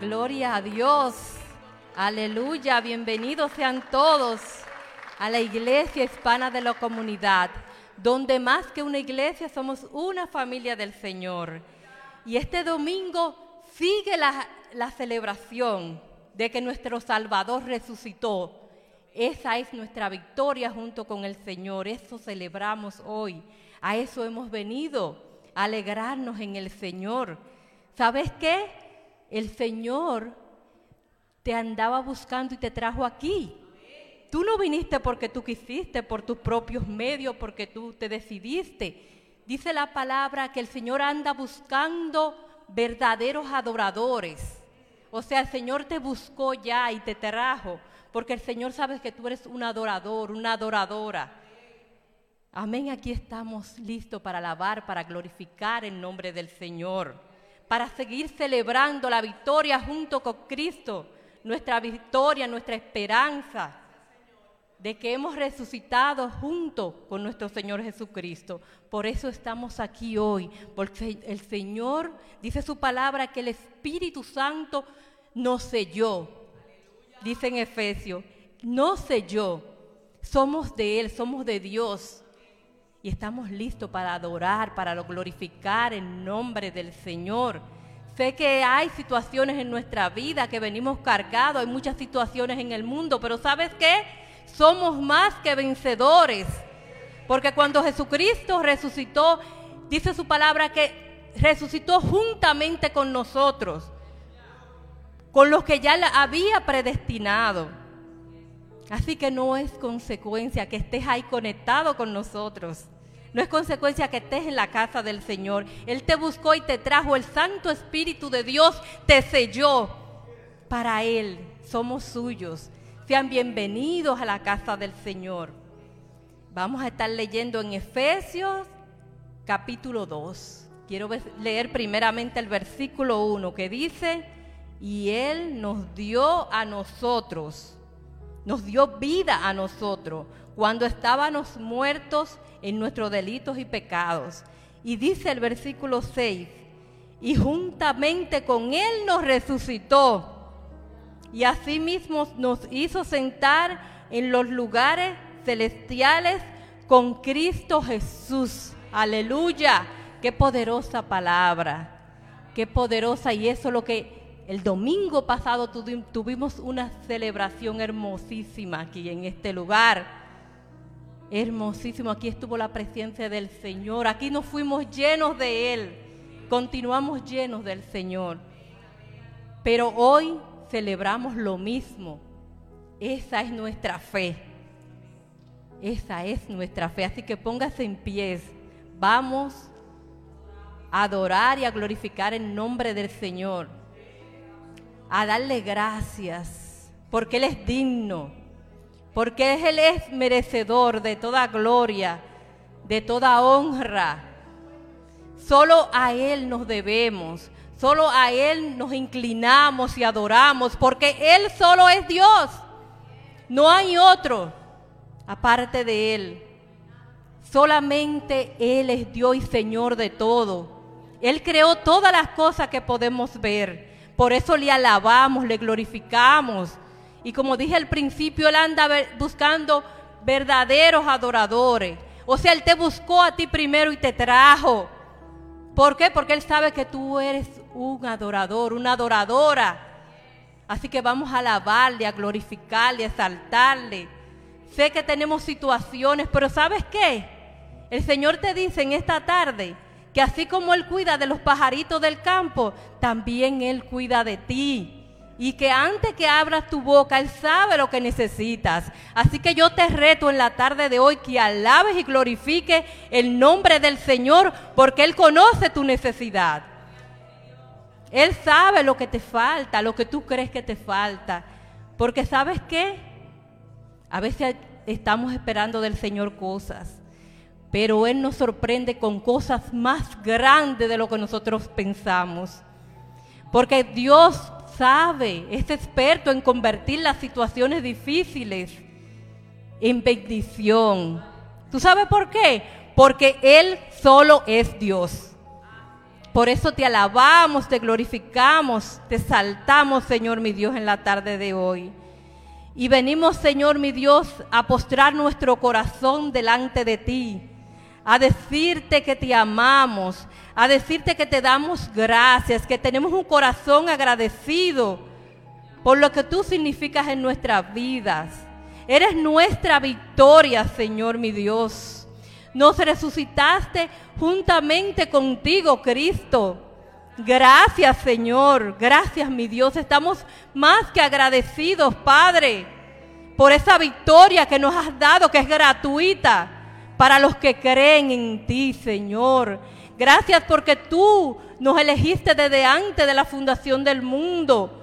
Gloria a Dios. Aleluya, bienvenidos sean todos a la iglesia hispana de la comunidad, donde más que una iglesia somos una familia del Señor. Y este domingo sigue la, la celebración de que nuestro Salvador resucitó. Esa es nuestra victoria junto con el Señor. Eso celebramos hoy. A eso hemos venido, alegrarnos en el Señor. ¿Sabes qué? El Señor te andaba buscando y te trajo aquí. Tú no viniste porque tú quisiste, por tus propios medios, porque tú te decidiste. Dice la palabra que el Señor anda buscando verdaderos adoradores. O sea, el Señor te buscó ya y te trajo, porque el Señor sabe que tú eres un adorador, una adoradora. Amén, aquí estamos listos para alabar, para glorificar el nombre del Señor, para seguir celebrando la victoria junto con Cristo, nuestra victoria, nuestra esperanza de que hemos resucitado junto con nuestro Señor Jesucristo. Por eso estamos aquí hoy, porque el Señor dice su palabra que el Espíritu Santo nos selló. Dice en Efesios, no selló. Somos de Él, somos de Dios. Y estamos listos para adorar, para glorificar el nombre del Señor. Sé que hay situaciones en nuestra vida que venimos cargados, hay muchas situaciones en el mundo, pero ¿sabes qué? somos más que vencedores. Porque cuando Jesucristo resucitó, dice su palabra que resucitó juntamente con nosotros, con los que ya había predestinado. Así que no es consecuencia que estés ahí conectado con nosotros. No es consecuencia que estés en la casa del Señor. Él te buscó y te trajo. El Santo Espíritu de Dios te selló para Él. Somos suyos. Sean bienvenidos a la casa del Señor. Vamos a estar leyendo en Efesios capítulo 2. Quiero leer primeramente el versículo 1 que dice, y Él nos dio a nosotros, nos dio vida a nosotros cuando estábamos muertos en nuestros delitos y pecados. Y dice el versículo 6, y juntamente con Él nos resucitó y asimismo nos hizo sentar en los lugares celestiales con Cristo Jesús. Aleluya. Qué poderosa palabra. Qué poderosa. Y eso es lo que el domingo pasado tuvimos una celebración hermosísima aquí en este lugar. Hermosísimo. Aquí estuvo la presencia del Señor. Aquí nos fuimos llenos de Él. Continuamos llenos del Señor. Pero hoy celebramos lo mismo. Esa es nuestra fe. Esa es nuestra fe. Así que póngase en pies. Vamos a adorar y a glorificar el nombre del Señor. A darle gracias. Porque Él es digno. Porque Él es merecedor de toda gloria, de toda honra. Solo a Él nos debemos. Solo a Él nos inclinamos y adoramos, porque Él solo es Dios. No hay otro aparte de Él. Solamente Él es Dios y Señor de todo. Él creó todas las cosas que podemos ver. Por eso le alabamos, le glorificamos. Y como dije al principio, Él anda buscando verdaderos adoradores. O sea, Él te buscó a ti primero y te trajo. ¿Por qué? Porque Él sabe que tú eres un adorador, una adoradora. Así que vamos a alabarle, a glorificarle, a exaltarle. Sé que tenemos situaciones, pero ¿sabes qué? El Señor te dice en esta tarde que así como Él cuida de los pajaritos del campo, también Él cuida de ti. Y que antes que abras tu boca, Él sabe lo que necesitas. Así que yo te reto en la tarde de hoy que alabes y glorifiques el nombre del Señor, porque Él conoce tu necesidad. Él sabe lo que te falta, lo que tú crees que te falta. Porque sabes qué? A veces estamos esperando del Señor cosas, pero Él nos sorprende con cosas más grandes de lo que nosotros pensamos. Porque Dios sabe, es experto en convertir las situaciones difíciles en bendición. ¿Tú sabes por qué? Porque Él solo es Dios. Por eso te alabamos, te glorificamos, te saltamos, Señor mi Dios, en la tarde de hoy. Y venimos, Señor mi Dios, a postrar nuestro corazón delante de ti, a decirte que te amamos, a decirte que te damos gracias, que tenemos un corazón agradecido por lo que tú significas en nuestras vidas. Eres nuestra victoria, Señor mi Dios. Nos resucitaste juntamente contigo, Cristo. Gracias, Señor. Gracias, mi Dios. Estamos más que agradecidos, Padre, por esa victoria que nos has dado, que es gratuita para los que creen en ti, Señor. Gracias porque tú nos elegiste desde antes de la fundación del mundo.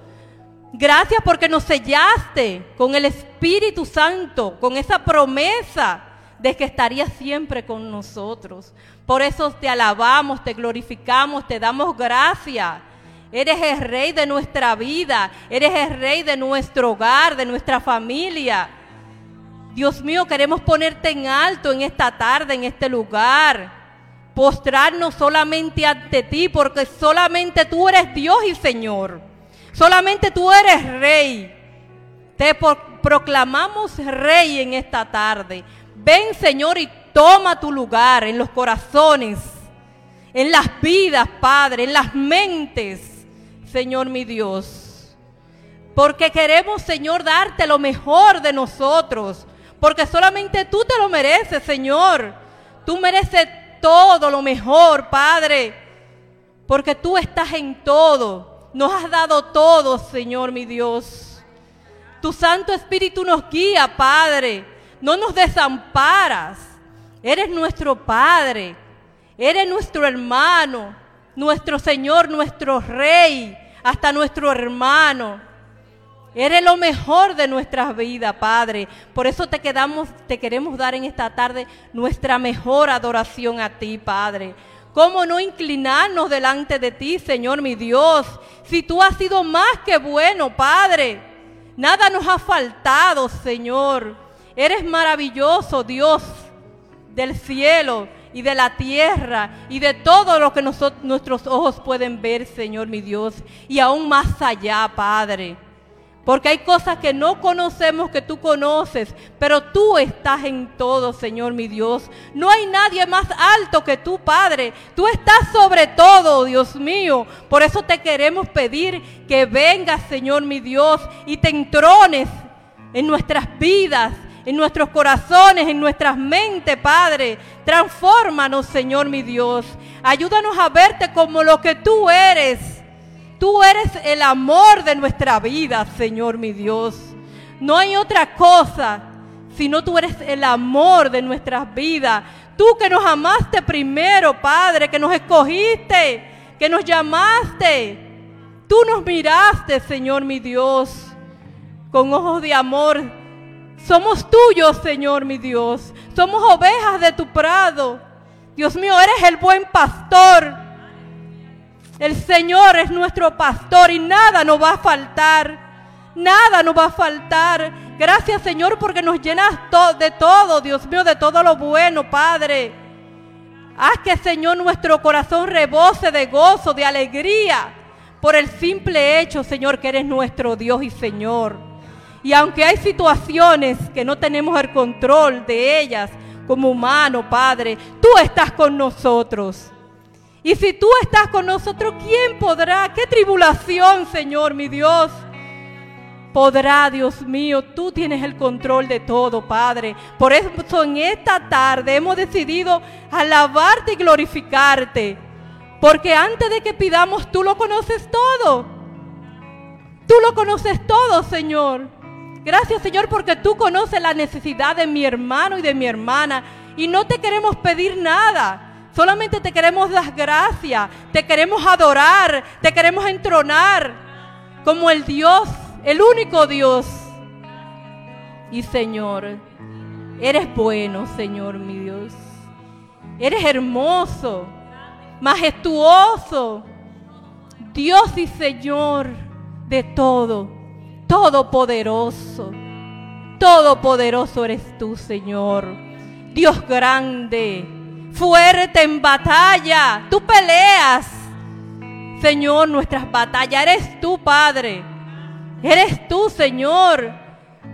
Gracias porque nos sellaste con el Espíritu Santo, con esa promesa de que estarías siempre con nosotros. Por eso te alabamos, te glorificamos, te damos gracias. Eres el rey de nuestra vida, eres el rey de nuestro hogar, de nuestra familia. Dios mío, queremos ponerte en alto en esta tarde, en este lugar. Postrarnos solamente ante ti, porque solamente tú eres Dios y Señor. Solamente tú eres rey. Te proclamamos rey en esta tarde. Ven, Señor, y toma tu lugar en los corazones, en las vidas, Padre, en las mentes, Señor mi Dios. Porque queremos, Señor, darte lo mejor de nosotros. Porque solamente tú te lo mereces, Señor. Tú mereces todo lo mejor, Padre. Porque tú estás en todo. Nos has dado todo, Señor mi Dios. Tu Santo Espíritu nos guía, Padre no nos desamparas. Eres nuestro Padre, eres nuestro hermano, nuestro Señor, nuestro Rey, hasta nuestro hermano. Eres lo mejor de nuestras vidas, Padre. Por eso te quedamos, te queremos dar en esta tarde nuestra mejor adoración a ti, Padre. ¿Cómo no inclinarnos delante de ti, Señor mi Dios? Si tú has sido más que bueno, Padre. Nada nos ha faltado, Señor. Eres maravilloso, Dios del cielo y de la tierra y de todo lo que nuestros ojos pueden ver, Señor mi Dios, y aún más allá, Padre. Porque hay cosas que no conocemos que tú conoces, pero tú estás en todo, Señor mi Dios. No hay nadie más alto que tú, Padre. Tú estás sobre todo, Dios mío. Por eso te queremos pedir que vengas, Señor mi Dios, y te entrones en nuestras vidas, en nuestros corazones, en nuestras mentes, Padre. Transfórmanos, Señor mi Dios. Ayúdanos a verte como lo que tú eres. Tú eres el amor de nuestra vida, Señor mi Dios. No hay otra cosa, sino tú eres el amor de nuestras vidas. Tú que nos amaste primero, Padre, que nos escogiste, que nos llamaste. Tú nos miraste, Señor mi Dios, con ojos de amor somos tuyos, Señor mi Dios. Somos ovejas de tu prado. Dios mío, eres el buen pastor. El Señor es nuestro pastor y nada nos va a faltar. Nada nos va a faltar. Gracias, Señor, porque nos llenas de todo, Dios mío, de todo lo bueno, Padre. Haz que, Señor, nuestro corazón rebose de gozo, de alegría, por el simple hecho, Señor, que eres nuestro Dios y Señor. Y aunque hay situaciones que no tenemos el control de ellas como humano, Padre, tú estás con nosotros. Y si tú estás con nosotros, ¿quién podrá? ¿Qué tribulación, Señor, mi Dios? Podrá, Dios mío, tú tienes el control de todo, Padre. Por eso en esta tarde hemos decidido alabarte y glorificarte. Porque antes de que pidamos, tú lo conoces todo. Tú lo conoces todo, Señor. Gracias Señor porque tú conoces la necesidad de mi hermano y de mi hermana y no te queremos pedir nada. Solamente te queremos dar gracias, te queremos adorar, te queremos entronar como el Dios, el único Dios. Y Señor, eres bueno, Señor mi Dios. Eres hermoso, majestuoso, Dios y Señor de todo todopoderoso. Todopoderoso eres tú, Señor. Dios grande, fuerte en batalla. Tú peleas. Señor, nuestras batallas. Eres tú, Padre. Eres tú, Señor.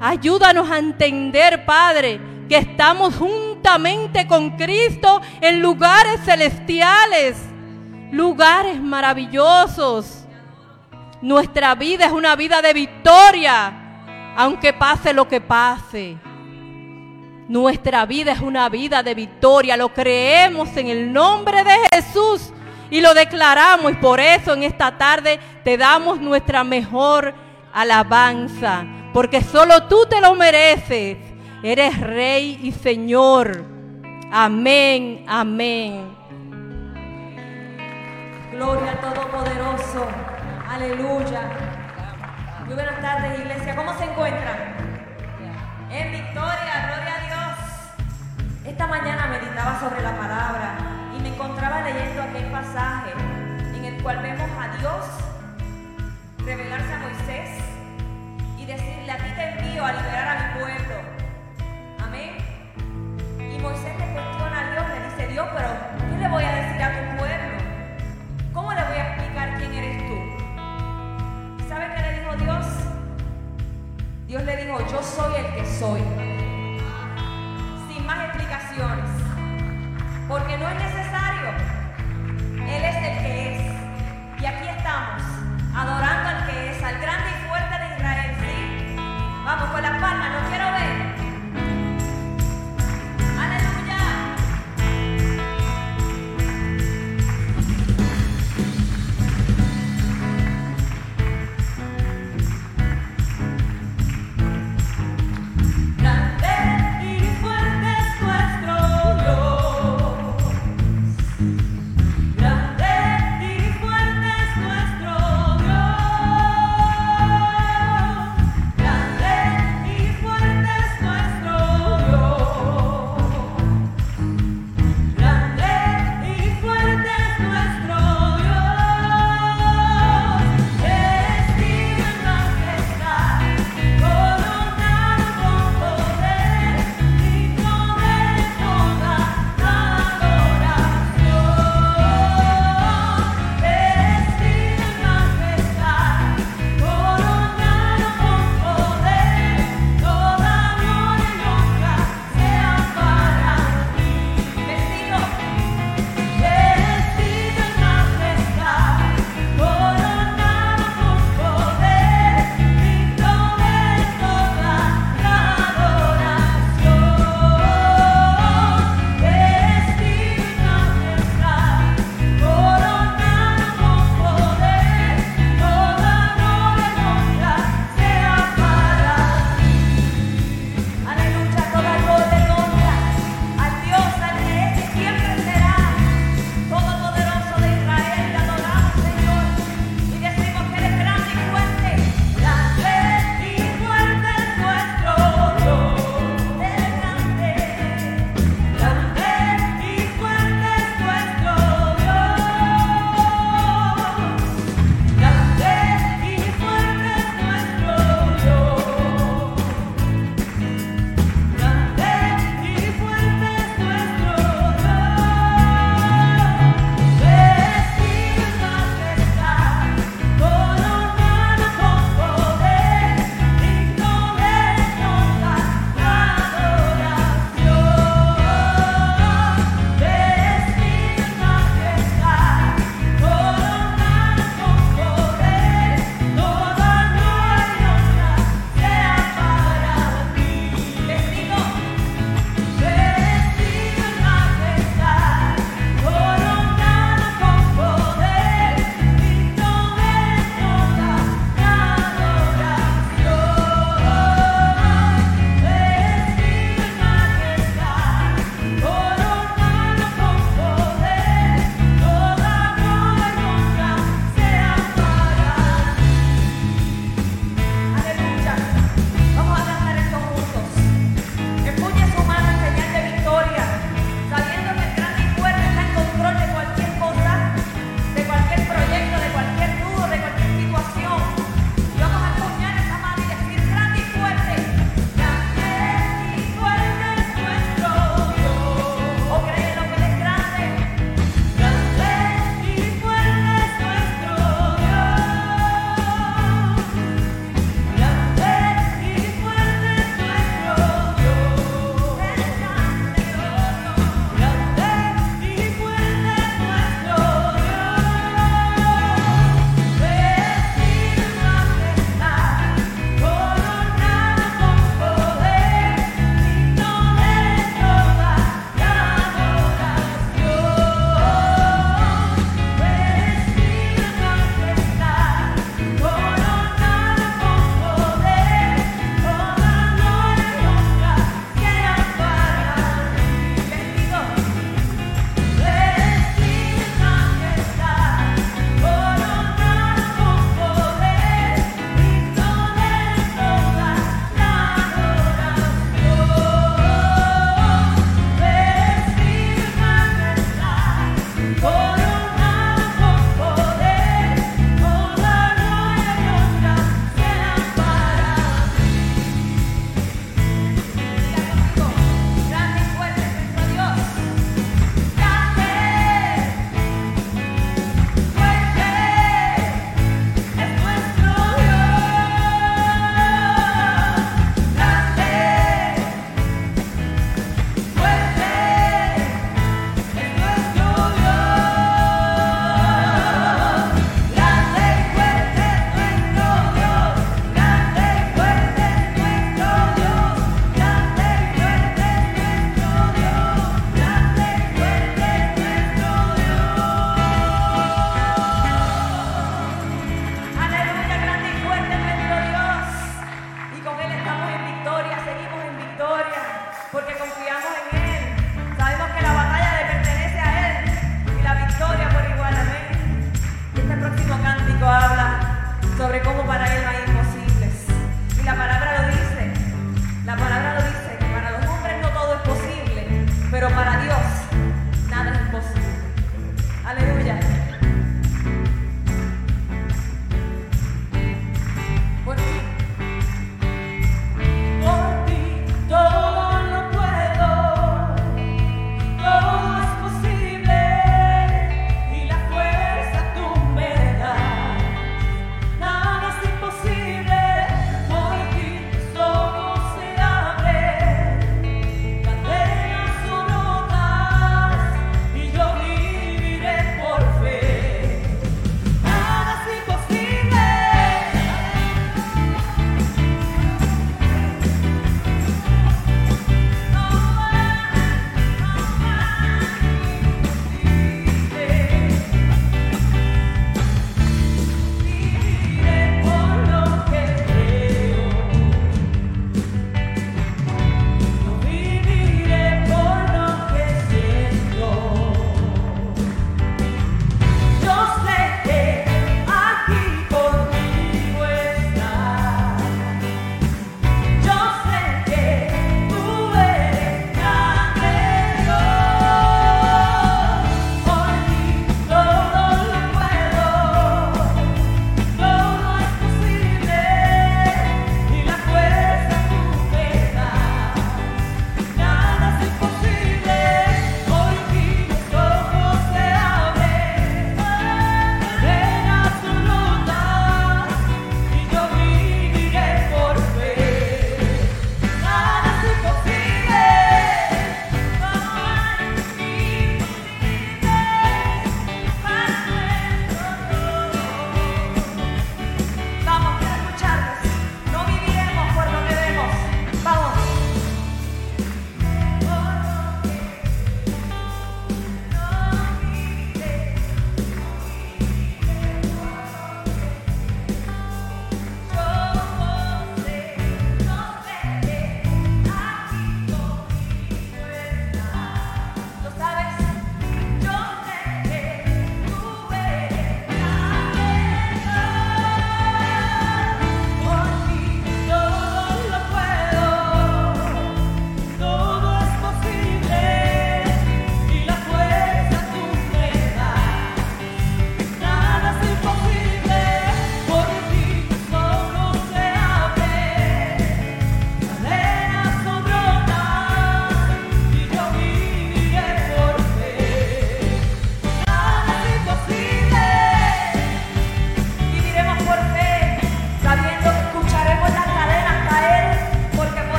Ayúdanos a entender, Padre, que estamos juntamente con Cristo en lugares celestiales, lugares maravillosos. Nuestra vida es una vida de victoria, aunque pase lo que pase. Nuestra vida es una vida de victoria, lo creemos en el nombre de Jesús y lo declaramos y por eso en esta tarde te damos nuestra mejor alabanza, porque solo tú te lo mereces. Eres rey y señor. Amén, amén. Gloria al Todopoderoso. Aleluya. Muy buenas tardes, iglesia. ¿Cómo se encuentran? En victoria, gloria a Dios. Esta mañana meditaba sobre la palabra y me encontraba leyendo aquel pasaje en el cual vemos a Dios revelarse a Moisés y decirle, a ti te envío a liberar a mi pueblo. Amén. Y Moisés le cuestiona a Dios, le dice, Dios, pero ¿qué le voy a decir a tu pueblo? ¿Cómo le voy a explicar quién eres tú? ¿Sabe qué le dijo Dios? Dios le dijo, yo soy el que soy. Sin más explicaciones. Porque no es necesario. Él es el que es. Y aquí estamos, adorando al que es, al grande y fuerte de Israel. ¿sí? Vamos con las palmas, lo quiero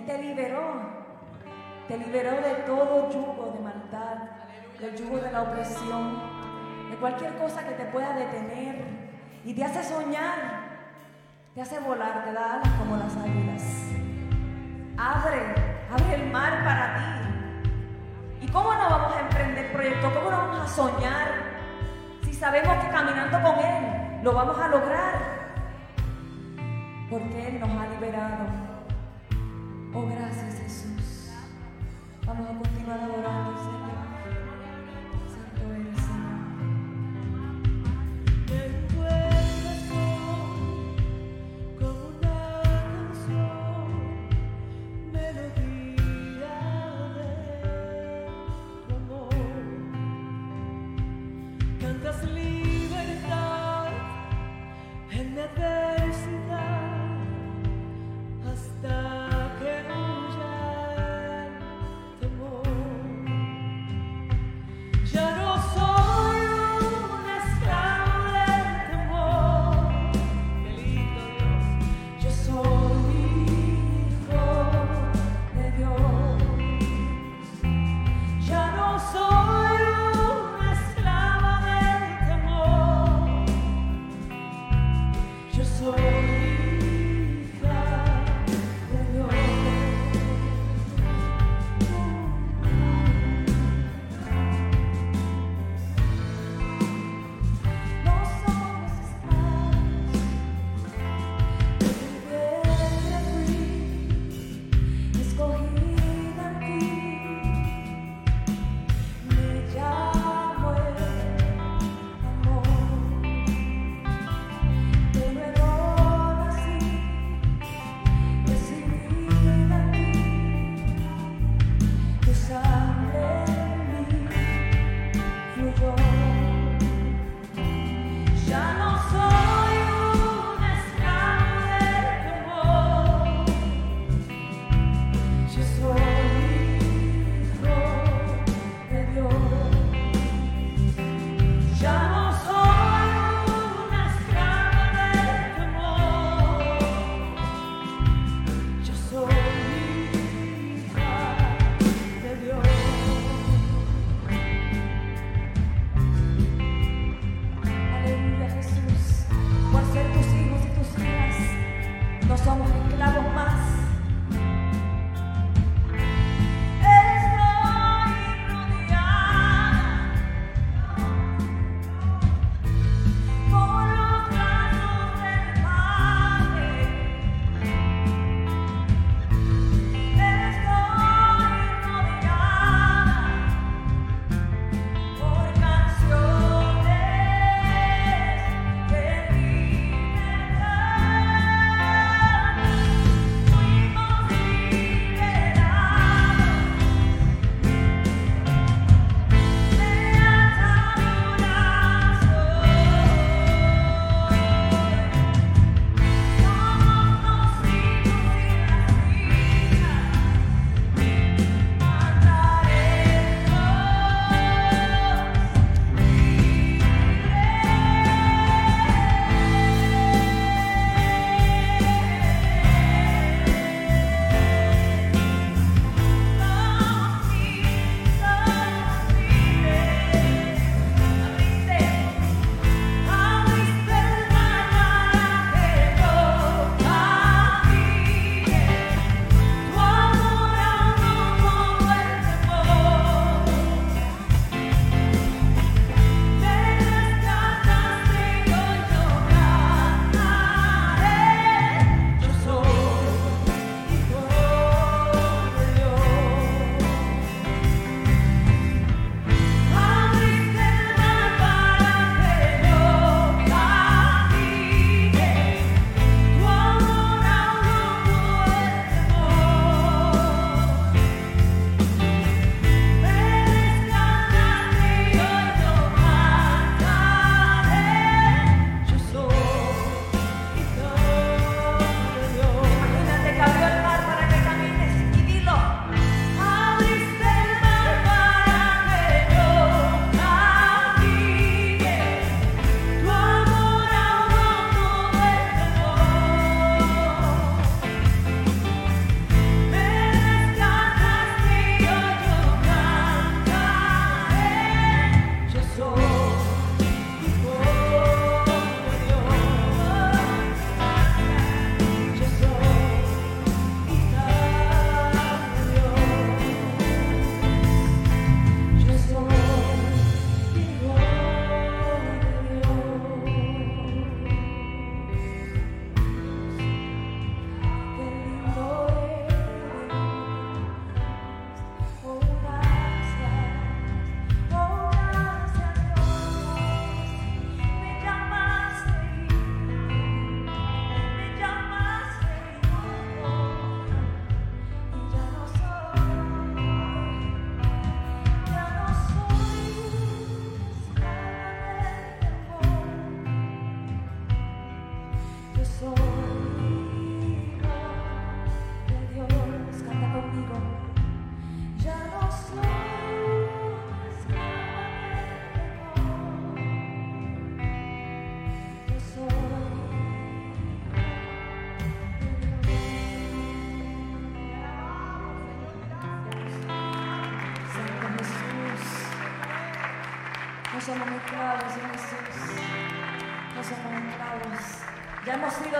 Él te liberó, te liberó de todo yugo de maldad, del yugo de la opresión, de cualquier cosa que te pueda detener y te hace soñar, te hace volar, te da alas como las águilas. Abre, abre el mar para ti. ¿Y cómo no vamos a emprender proyectos? ¿Cómo no vamos a soñar si sabemos que caminando con Él lo vamos a lograr? Porque Él nos ha liberado. Oh, gracias Jesús. Vamos a continuar adorando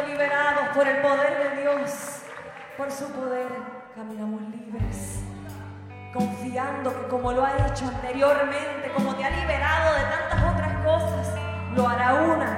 liberados por el poder de Dios. Por su poder caminamos libres, confiando que como lo ha hecho anteriormente, como te ha liberado de tantas otras cosas, lo hará una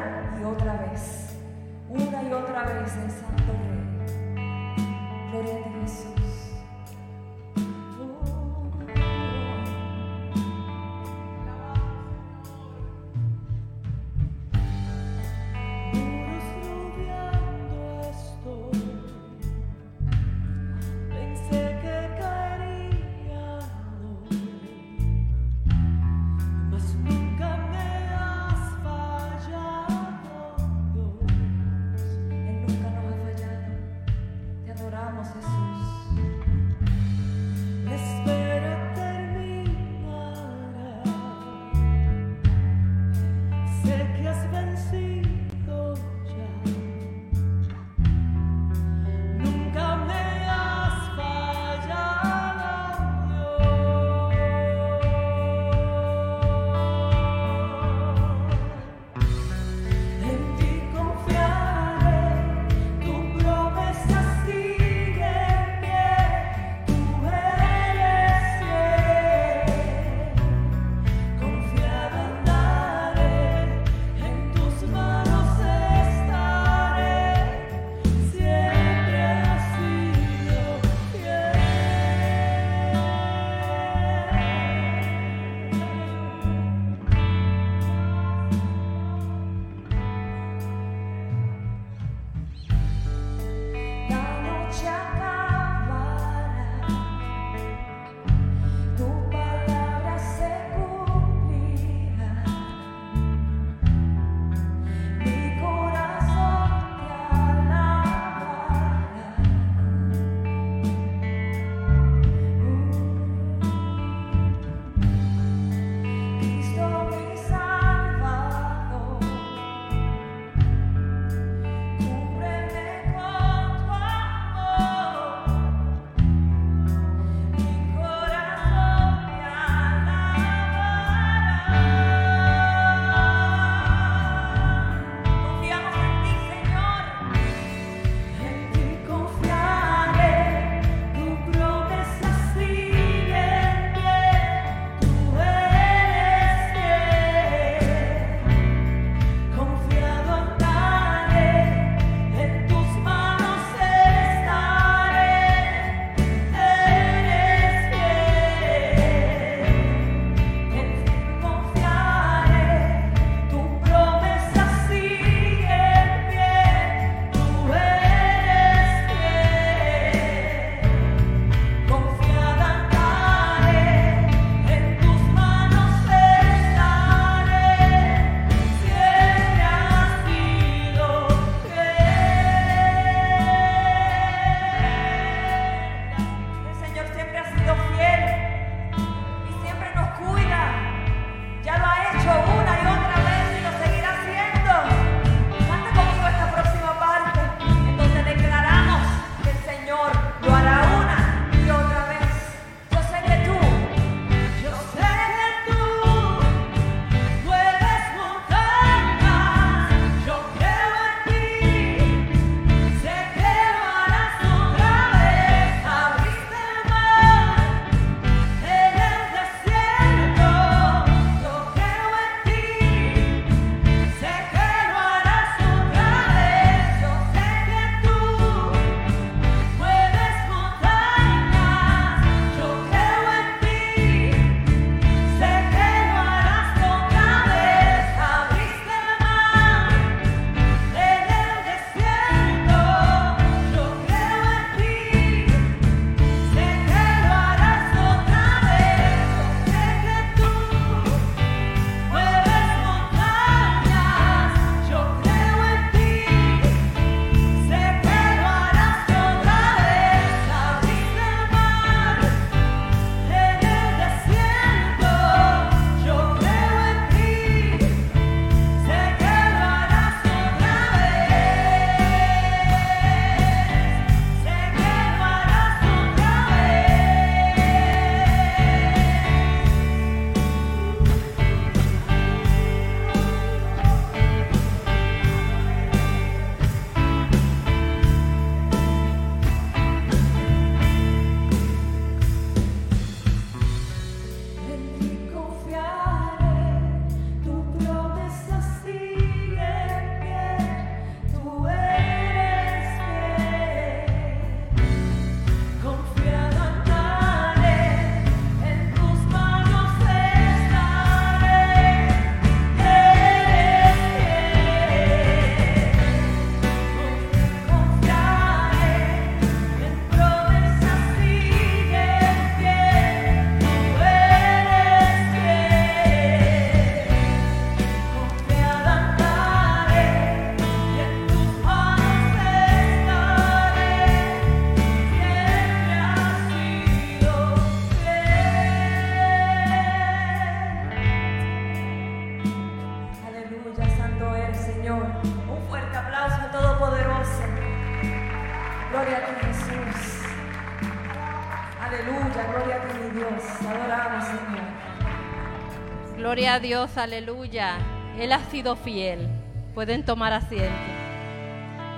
Gloria a Dios, aleluya. Él ha sido fiel. Pueden tomar asiento.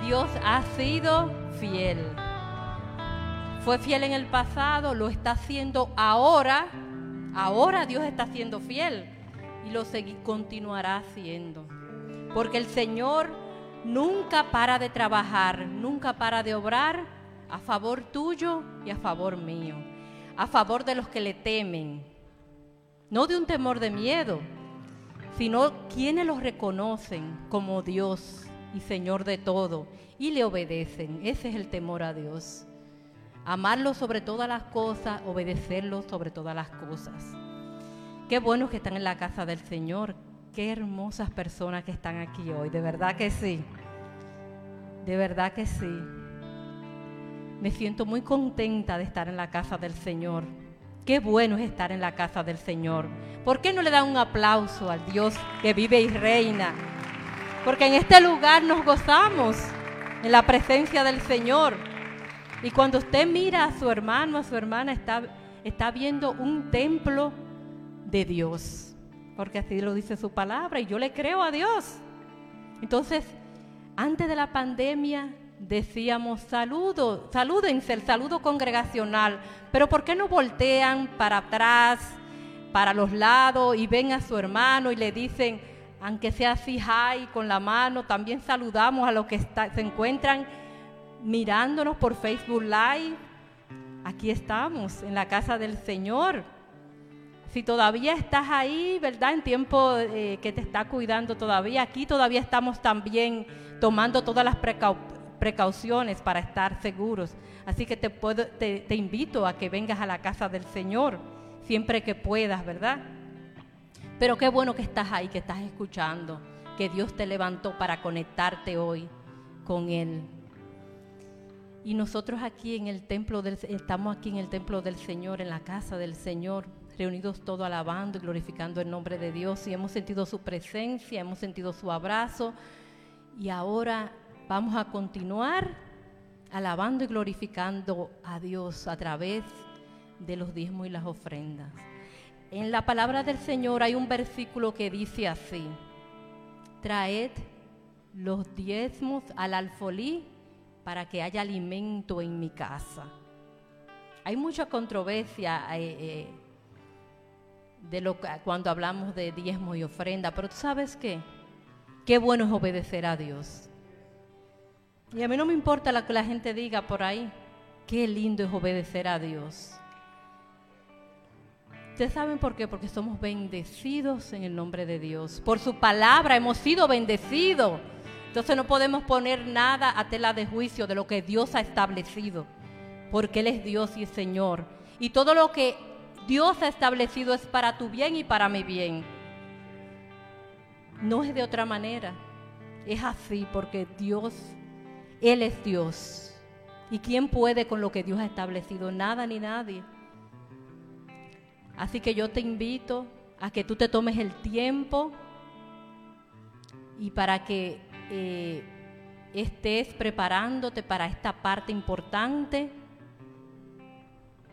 Dios ha sido fiel. Fue fiel en el pasado, lo está haciendo ahora. Ahora Dios está siendo fiel y lo continuará haciendo. Porque el Señor nunca para de trabajar, nunca para de obrar a favor tuyo y a favor mío. A favor de los que le temen. No de un temor de miedo, sino quienes los reconocen como Dios y Señor de todo y le obedecen. Ese es el temor a Dios. Amarlo sobre todas las cosas, obedecerlo sobre todas las cosas. Qué buenos que están en la casa del Señor. Qué hermosas personas que están aquí hoy. De verdad que sí. De verdad que sí. Me siento muy contenta de estar en la casa del Señor. Qué bueno es estar en la casa del Señor. ¿Por qué no le dan un aplauso al Dios que vive y reina? Porque en este lugar nos gozamos en la presencia del Señor. Y cuando usted mira a su hermano, a su hermana, está, está viendo un templo de Dios. Porque así lo dice su palabra y yo le creo a Dios. Entonces, antes de la pandemia decíamos saludo, salúdense, el saludo congregacional, pero ¿por qué no voltean para atrás, para los lados y ven a su hermano y le dicen, aunque sea así, hi, con la mano, también saludamos a los que se encuentran mirándonos por Facebook Live? Aquí estamos, en la casa del Señor. Si todavía estás ahí, ¿verdad? En tiempo eh, que te está cuidando todavía, aquí todavía estamos también tomando todas las precau- precauciones para estar seguros. Así que te, puedo, te, invito a que vengas a la casa del Señor siempre que puedas, ¿verdad? Pero qué bueno que estás ahí, que estás escuchando, que Dios te levantó para conectarte hoy con Él. Y nosotros aquí en el templo del estamos aquí en el templo del Señor, en la casa del Señor, reunidos todos alabando y glorificando el nombre de Dios y hemos sentido su presencia, hemos sentido su abrazo y ahora vamos a continuar alabando y glorificando a Dios a través de los diezmos y las ofrendas. En la palabra del Señor hay un versículo que dice así: Traed los diezmos al alfolí para que haya alimento en mi casa. Hay mucha controversia eh, eh, de lo cuando hablamos de diezmos y ofrenda, pero tú sabes qué? Qué bueno es obedecer a Dios. Y a mí no me importa lo que la gente diga por ahí. Qué lindo es obedecer a Dios. ¿Ustedes saben por qué? Porque somos bendecidos en el nombre de Dios. Por su palabra hemos sido bendecidos. Entonces no podemos poner nada a tela de juicio de lo que Dios ha establecido. Porque Él es Dios y es Señor. Y todo lo que Dios ha establecido es para tu bien y para mi bien. No es de otra manera. Es así porque Dios, Él es Dios. ¿Y quién puede con lo que Dios ha establecido? Nada ni nadie. Así que yo te invito a que tú te tomes el tiempo y para que eh, estés preparándote para esta parte importante,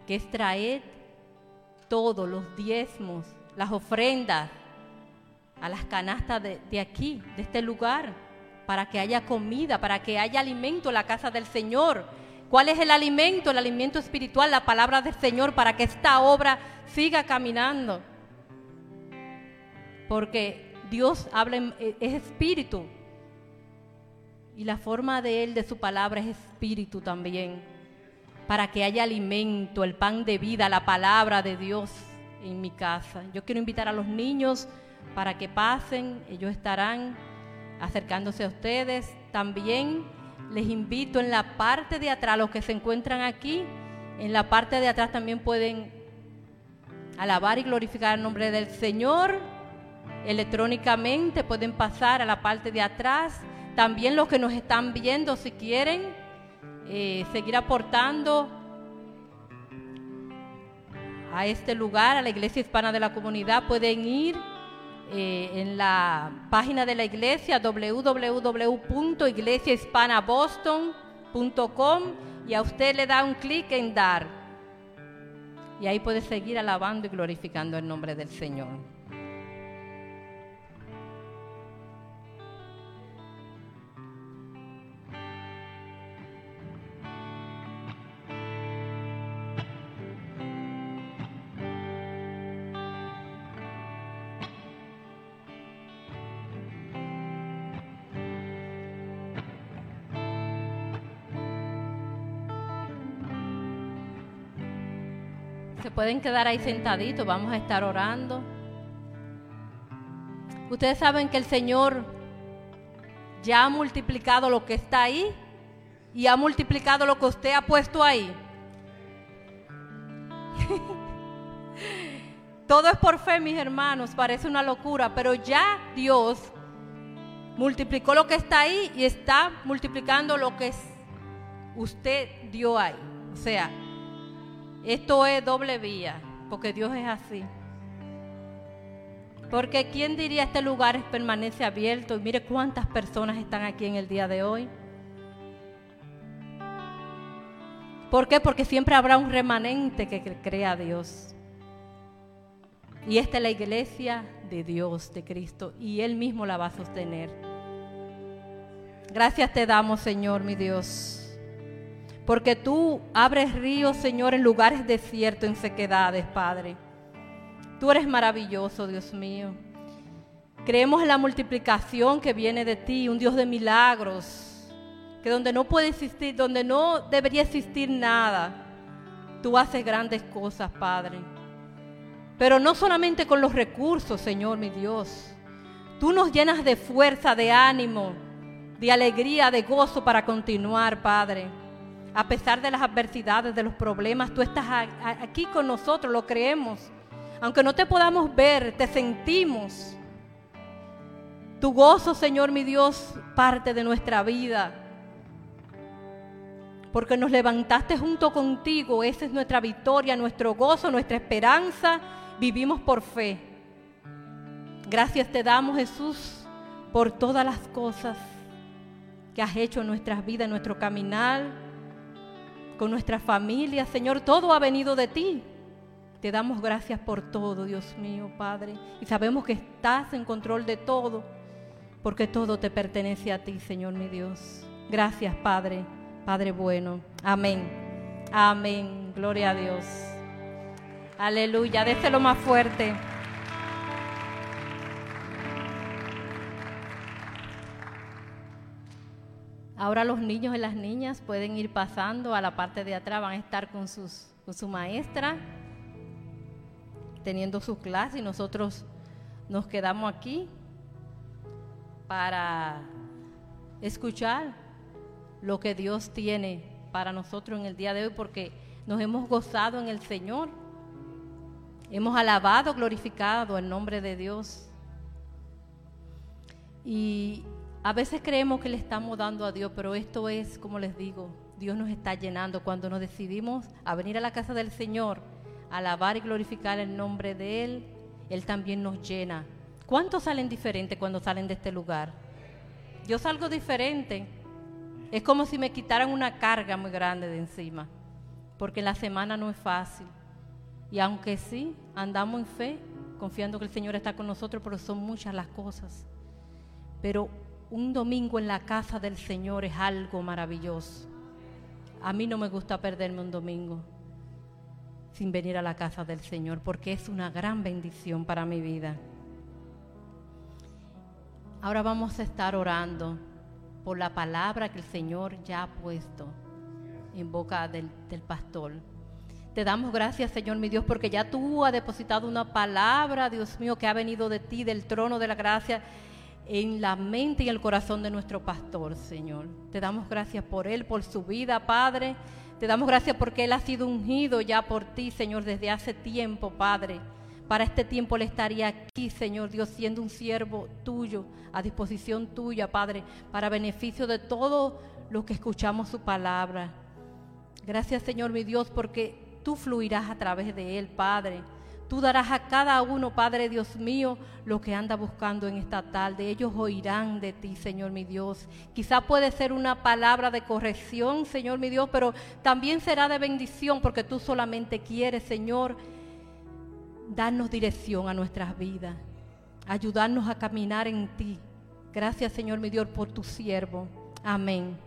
que es traer todos los diezmos, las ofrendas a las canastas de, de aquí, de este lugar, para que haya comida, para que haya alimento en la casa del Señor. ¿Cuál es el alimento? El alimento espiritual, la palabra del Señor, para que esta obra siga caminando. Porque Dios habla, en- e, es espíritu. Y la forma de Él, de su palabra, es espíritu también. Para que haya alimento, el pan de vida, la palabra de Dios en mi casa. Yo quiero invitar a los niños para que pasen. Ellos estarán acercándose a ustedes. También les invito en la parte de atrás, los que se encuentran aquí, en la parte de atrás también pueden alabar y glorificar el nombre del Señor. Electrónicamente pueden pasar a la parte de atrás. También los que nos están viendo, si quieren, eh, seguir aportando a este lugar, a la iglesia hispana de la comunidad, pueden ir eh, en la página de la iglesia www.iglesiahispanaboston.com y a usted le da un clic en dar. Y ahí puedes seguir alabando y glorificando el nombre del Señor. Pueden quedar ahí sentaditos, vamos a estar orando. Ustedes saben que el Señor ya ha multiplicado lo que está ahí y ha multiplicado lo que usted ha puesto ahí. Todo es por fe, mis hermanos, parece una locura, pero ya Dios multiplicó lo que está ahí y está multiplicando lo que usted dio ahí. O sea, esto es doble vía, porque Dios es así. Porque ¿quién diría este lugar permanece abierto? Y mire cuántas personas están aquí en el día de hoy. ¿Por qué? Porque siempre habrá un remanente que crea a Dios. Y esta es la iglesia de Dios, de Cristo, y Él mismo la va a sostener. Gracias te damos, Señor, mi Dios. Porque tú abres ríos, Señor, en lugares desiertos, en sequedades, Padre. Tú eres maravilloso, Dios mío. Creemos en la multiplicación que viene de ti, un Dios de milagros, que donde no puede existir, donde no debería existir nada, tú haces grandes cosas, Padre. Pero no solamente con los recursos, Señor, mi Dios. Tú nos llenas de fuerza, de ánimo, de alegría, de gozo para continuar, Padre. A pesar de las adversidades, de los problemas, tú estás aquí con nosotros, lo creemos. Aunque no te podamos ver, te sentimos. Tu gozo, Señor mi Dios, parte de nuestra vida. Porque nos levantaste junto contigo. Esa es nuestra victoria, nuestro gozo, nuestra esperanza. Vivimos por fe. Gracias te damos, Jesús, por todas las cosas que has hecho en nuestras vidas, en nuestro caminar, con nuestra familia. Señor, todo ha venido de ti. Te damos gracias por todo, Dios mío, Padre. Y sabemos que estás en control de todo, porque todo te pertenece a ti, Señor mi Dios. Gracias, Padre, Padre bueno. Amén. Amén. Gloria a Dios. Aleluya. Déselo más fuerte. Ahora los niños y las niñas pueden ir pasando a la parte de atrás, van a estar con, sus, con su maestra, teniendo su clase y nosotros nos quedamos aquí para escuchar lo que Dios tiene para nosotros en el día de hoy, porque nos hemos gozado en el Señor, hemos alabado, glorificado el nombre de Dios. Y a veces creemos que le estamos dando a Dios, pero esto es, como les digo, Dios nos está llenando. Cuando nos decidimos a venir a la casa del Señor, a alabar y glorificar el nombre de Él, Él también nos llena. ¿Cuántos salen diferentes cuando salen de este lugar? Yo salgo diferente. Es como si me quitaran una carga muy grande de encima, porque la semana no es fácil. Y aunque sí, andamos en fe, confiando que el Señor está con nosotros, pero son muchas las cosas. Pero un domingo en la casa del Señor es algo maravilloso. A mí no me gusta perderme un domingo sin venir a la casa del Señor, porque es una gran bendición para mi vida. Ahora vamos a estar orando por la palabra que el Señor ya ha puesto en boca del, pastor. Te damos gracias, Señor mi Dios, porque ya tú has depositado una palabra, Dios mío, que ha venido de ti, del trono de la gracia en la mente y el corazón de nuestro pastor, Señor. Te damos gracias por él, por su vida, Padre. Te damos gracias porque él ha sido ungido ya por ti, Señor, desde hace tiempo, Padre. Para este tiempo él estaría aquí, Señor Dios, siendo un siervo tuyo, a disposición tuya, Padre, para beneficio de todos los que escuchamos su palabra. Gracias, Señor, mi Dios, porque tú fluirás a través de él, Padre Tú darás a cada uno, Padre Dios mío, lo que anda buscando en esta tarde. Ellos oirán de ti, Señor mi Dios. Quizá puede ser una palabra de corrección, Señor mi Dios, pero también será de bendición porque tú solamente quieres, Señor, darnos dirección a nuestras vidas, ayudarnos a caminar en ti. Gracias, Señor mi Dios, por tu siervo. Amén.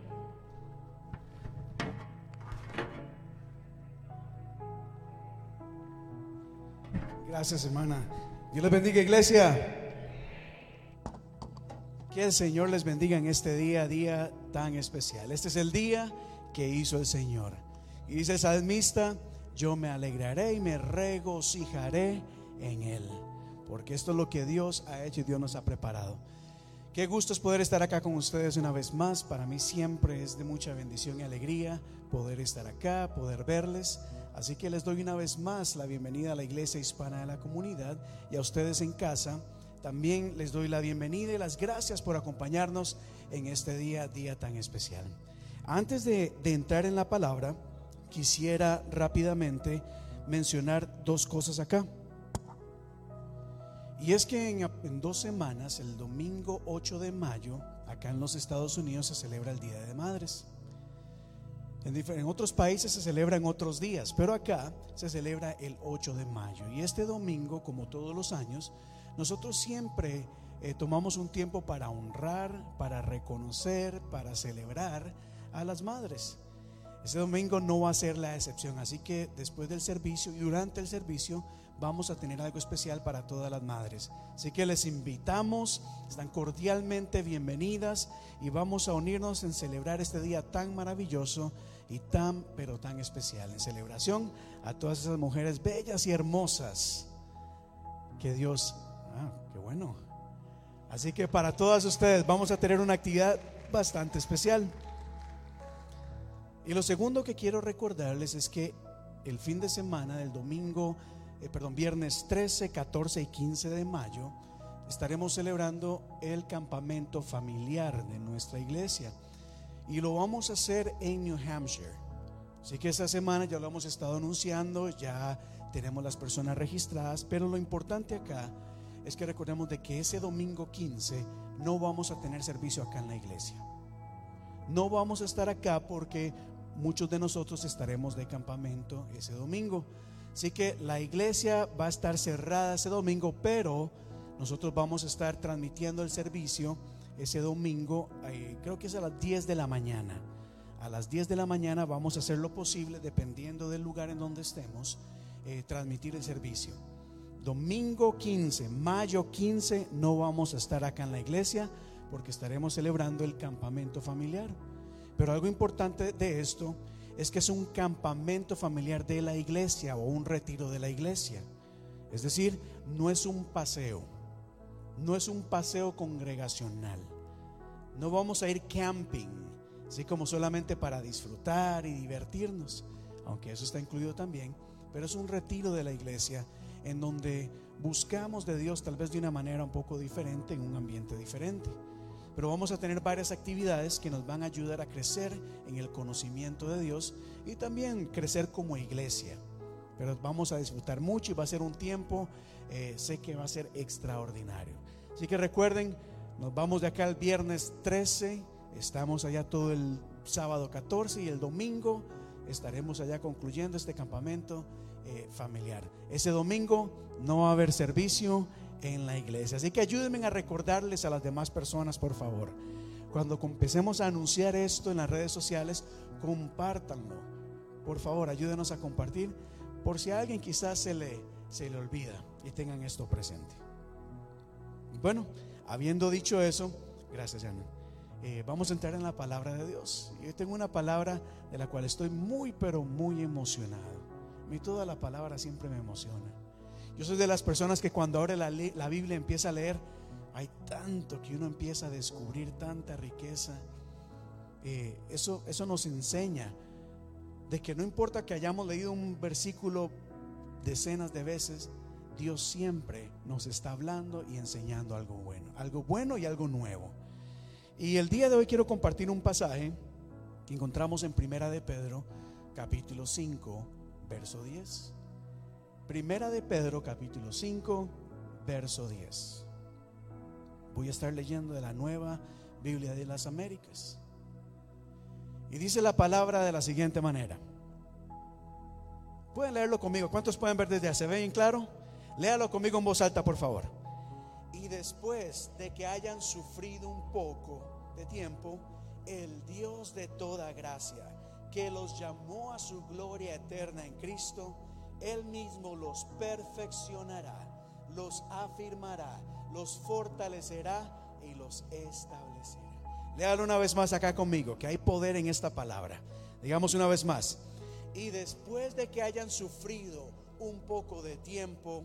Gracias, hermana. Dios les bendiga, iglesia. Que el Señor les bendiga en este día, día tan especial. Este es el día que hizo el Señor. Y dice el salmista, yo me alegraré y me regocijaré en él. Porque esto es lo que Dios ha hecho y Dios nos ha preparado. Qué gusto es poder estar acá con ustedes una vez más. Para mí siempre es de mucha bendición y alegría poder estar acá, poder verles. Así que les doy una vez más la bienvenida a la Iglesia Hispana de la Comunidad y a ustedes en casa. También les doy la bienvenida y las gracias por acompañarnos en este día, día tan especial. Antes de, entrar en la palabra, quisiera rápidamente mencionar dos cosas acá. Y es que en, en, dos semanas, el domingo 8 de mayo, acá en los Estados Unidos se celebra el Día de Madres. En, otros países se celebra en otros días, pero acá se celebra el 8 de mayo. Y este domingo, como todos los años, nosotros siempre eh, tomamos un tiempo para honrar, para reconocer, para celebrar a las madres. Este domingo no va a ser la excepción, así que después del servicio y durante el servicio vamos a tener algo especial para todas las madres. Así que les invitamos, están cordialmente bienvenidas y vamos a unirnos en celebrar este día tan maravilloso y tan, pero tan especial. En celebración a todas esas mujeres bellas y hermosas que Dios, ah, qué bueno. Así que para todas ustedes vamos a tener una actividad bastante especial. Y lo segundo que quiero recordarles es que el fin de semana del domingo eh, perdón, viernes 13, 14 y 15 de mayo, estaremos celebrando el campamento familiar de nuestra iglesia. Y lo vamos a hacer en New Hampshire. Así que esta semana ya lo hemos estado anunciando, ya tenemos las personas registradas, pero lo importante acá es que recordemos de que ese domingo 15 no vamos a tener servicio acá en la iglesia. No vamos a estar acá porque muchos de nosotros estaremos de campamento ese domingo. Así que la iglesia va a estar cerrada ese domingo, pero nosotros vamos a estar transmitiendo el servicio ese domingo, eh, creo que es a las 10 de la mañana. A las 10 de la mañana vamos a hacer lo posible, dependiendo del lugar en donde estemos, eh, transmitir el servicio. Domingo 15, mayo 15, no vamos a estar acá en la iglesia porque estaremos celebrando el campamento familiar. Pero algo importante de esto es que es un campamento familiar de la iglesia o un retiro de la iglesia. Es decir, no es un paseo, no es un paseo congregacional. No vamos a ir camping, así como solamente para disfrutar y divertirnos, aunque eso está incluido también, pero es un retiro de la iglesia en donde buscamos de Dios tal vez de una manera un poco diferente, en un ambiente diferente pero vamos a tener varias actividades que nos van a ayudar a crecer en el conocimiento de Dios y también crecer como iglesia. Pero vamos a disfrutar mucho y va a ser un tiempo, eh, sé que va a ser extraordinario. Así que recuerden, nos vamos de acá el viernes 13, estamos allá todo el sábado 14 y el domingo estaremos allá concluyendo este campamento eh, familiar. Ese domingo no va a haber servicio en la iglesia. Así que ayúdenme a recordarles a las demás personas, por favor. Cuando empecemos a anunciar esto en las redes sociales, compártanlo. Por favor, ayúdenos a compartir por si a alguien quizás se le, se le olvida y tengan esto presente. Bueno, habiendo dicho eso, gracias, Jana. Eh, vamos a entrar en la palabra de Dios. Yo tengo una palabra de la cual estoy muy, pero muy emocionado. A mí toda la palabra siempre me emociona. Yo soy de las personas que cuando abre la, la Biblia empieza a leer, hay tanto que uno empieza a descubrir, tanta riqueza. Eh, eso, eso nos enseña de que no importa que hayamos leído un versículo decenas de veces, Dios siempre nos está hablando y enseñando algo bueno, algo bueno y algo nuevo. Y el día de hoy quiero compartir un pasaje que encontramos en Primera de Pedro, capítulo 5, verso 10. Primera de Pedro capítulo 5, verso 10. Voy a estar leyendo de la nueva Biblia de las Américas. Y dice la palabra de la siguiente manera. Pueden leerlo conmigo. ¿Cuántos pueden ver desde allá? ¿Se ve bien claro? Léalo conmigo en voz alta, por favor. Y después de que hayan sufrido un poco de tiempo, el Dios de toda gracia, que los llamó a su gloria eterna en Cristo, Él mismo los perfeccionará, los afirmará, los fortalecerá y los establecerá. Léalo una vez más acá conmigo, que hay poder en esta palabra. Digamos una vez más. Y después de que hayan sufrido un poco de tiempo,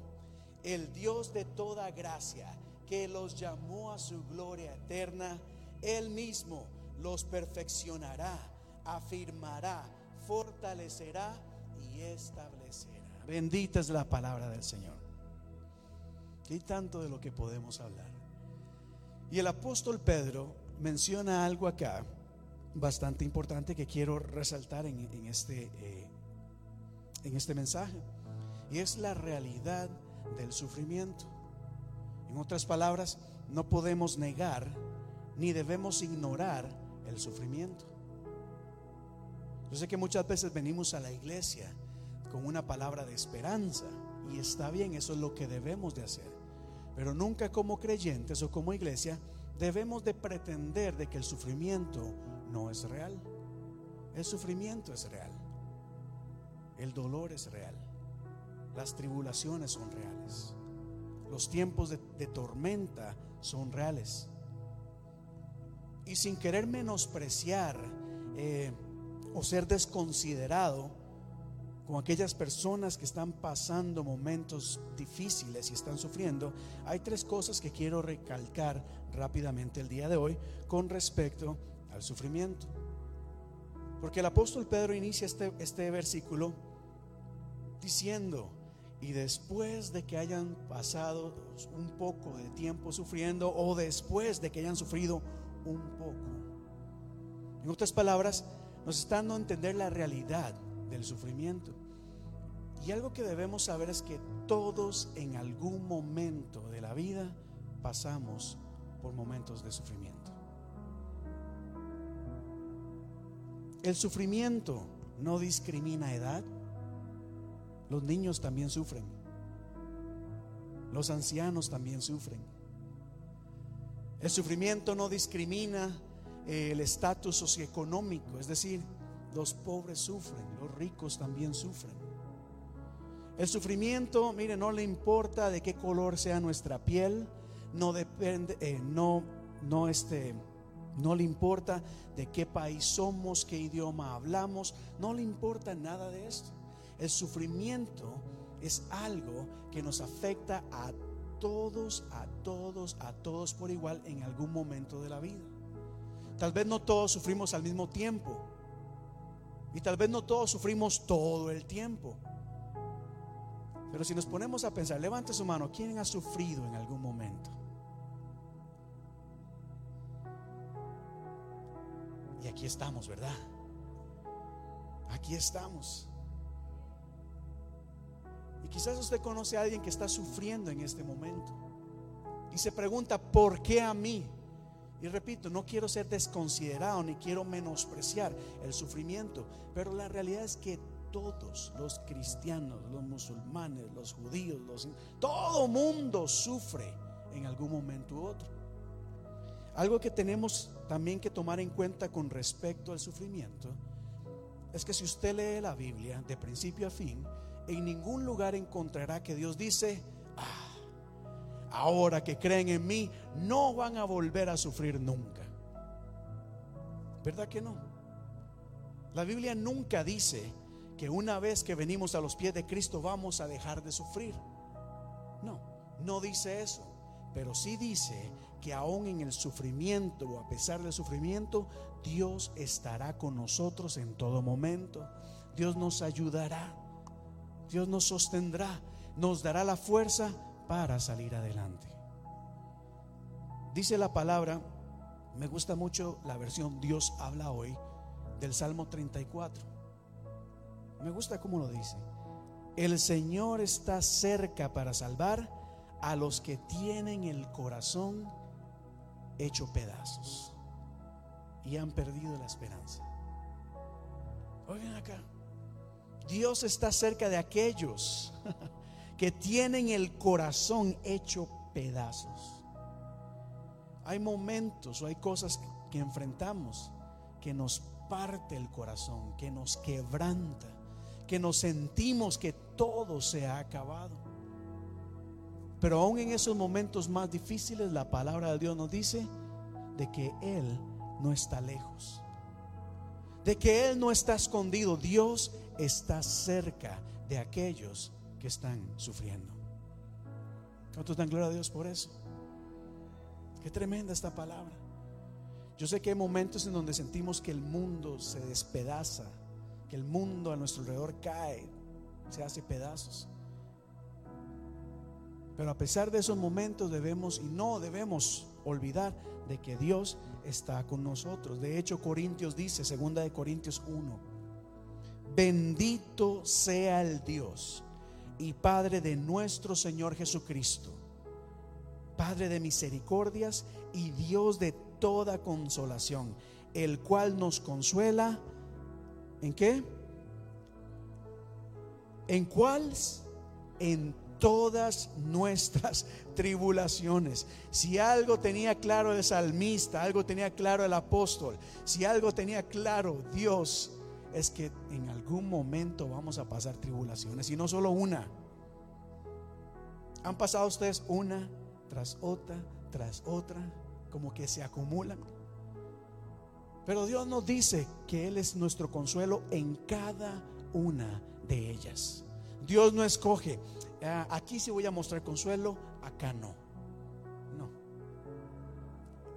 el Dios de toda gracia, que los llamó a su gloria eterna, Él mismo los perfeccionará, afirmará, fortalecerá y establecerá. Bendita es la palabra del Señor. ¿Qué tanto de lo que podemos hablar? Y el apóstol Pedro menciona algo acá bastante importante que quiero resaltar en, en este, eh, en este mensaje. Y es la realidad del sufrimiento. En otras palabras, no podemos negar ni debemos ignorar el sufrimiento. Yo sé que muchas veces venimos a la iglesia con una palabra de esperanza y está bien, eso es lo que debemos de hacer. Pero nunca como creyentes o como iglesia debemos de pretender de que el sufrimiento no es real. El sufrimiento es real. El dolor es real. Las tribulaciones son reales. Los tiempos de, tormenta son reales. Y sin querer menospreciar eh, o ser desconsiderado con aquellas personas que están pasando momentos difíciles y están sufriendo, hay tres cosas que quiero recalcar rápidamente el día de hoy con respecto al sufrimiento. Porque el apóstol Pedro inicia este, este versículo diciendo, y después de que hayan pasado un poco de tiempo sufriendo o después de que hayan sufrido un poco. En otras palabras, nos está dando a entender la realidad del sufrimiento. Y algo que debemos saber es que todos en algún momento de la vida pasamos por momentos de sufrimiento. El sufrimiento no discrimina edad. Los niños también sufren. Los ancianos también sufren. El sufrimiento no discrimina eh, el estatus socioeconómico, es decir, los pobres sufren, los ricos también sufren. El sufrimiento, mire, no le importa de qué color sea nuestra piel, no depende, eh, no, no este, no le importa de qué país somos, qué idioma hablamos, no le importa nada de esto. El sufrimiento es algo que nos afecta a todos, a todos, a todos por igual en algún momento de la vida. Tal vez no todos sufrimos al mismo tiempo. Y tal vez no todos sufrimos todo el tiempo. Pero si nos ponemos a pensar, levante su mano, ¿quién ha sufrido en algún momento? Y aquí estamos, ¿verdad? Aquí estamos. Y quizás usted conoce a alguien que está sufriendo en este momento. Y se pregunta, ¿por qué a mí? Y repito, no quiero ser desconsiderado ni quiero menospreciar el sufrimiento, pero la realidad es que todos los cristianos, los musulmanes, los judíos, los, todo mundo sufre en algún momento u otro. Algo que tenemos también que tomar en cuenta con respecto al sufrimiento es que si usted lee la Biblia de principio a fin, en ningún lugar encontrará que Dios dice, ah, ahora que creen en mí, no van a volver a sufrir nunca. ¿Verdad que no? La Biblia nunca dice que una vez que venimos a los pies de Cristo vamos a dejar de sufrir. No, no dice eso. Pero sí dice que aún en el sufrimiento o a pesar del sufrimiento, Dios estará con nosotros en todo momento. Dios nos ayudará. Dios nos sostendrá. Nos dará la fuerza para salir adelante. Dice la palabra, me gusta mucho la versión Dios habla hoy del Salmo 34. Me gusta cómo lo dice. El Señor está cerca para salvar a los que tienen el corazón hecho pedazos y han perdido la esperanza. Oigan acá, Dios está cerca de aquellos que tienen el corazón hecho pedazos. Hay momentos o hay cosas que enfrentamos que nos parte el corazón, que nos quebranta, que nos sentimos que todo se ha acabado. Pero aún en esos momentos más difíciles, la palabra de Dios nos dice de que Él no está lejos, de que Él no está escondido. Dios está cerca de aquellos que están sufriendo. ¿Cuántos dan gloria a Dios por eso? Qué tremenda esta palabra. Yo sé que hay momentos en donde sentimos que el mundo se despedaza, que el mundo a nuestro alrededor cae, se hace pedazos. Pero a pesar de esos momentos debemos y no debemos olvidar de que Dios está con nosotros. De hecho, Corintios dice, segunda de Corintios 1, bendito sea el Dios y Padre de nuestro Señor Jesucristo, Padre de misericordias y Dios de toda consolación, el cual nos consuela. ¿En qué? ¿En cuáles? En todas nuestras tribulaciones. Si algo tenía claro el salmista, algo tenía claro el apóstol, si algo tenía claro Dios, es que en algún momento vamos a pasar tribulaciones y no solo una. Han pasado ustedes una tras otra, tras otra, como que se acumulan. Pero Dios nos dice que Él es nuestro consuelo en cada una de ellas. Dios no escoge, ah, aquí sí voy a mostrar consuelo, acá no. No.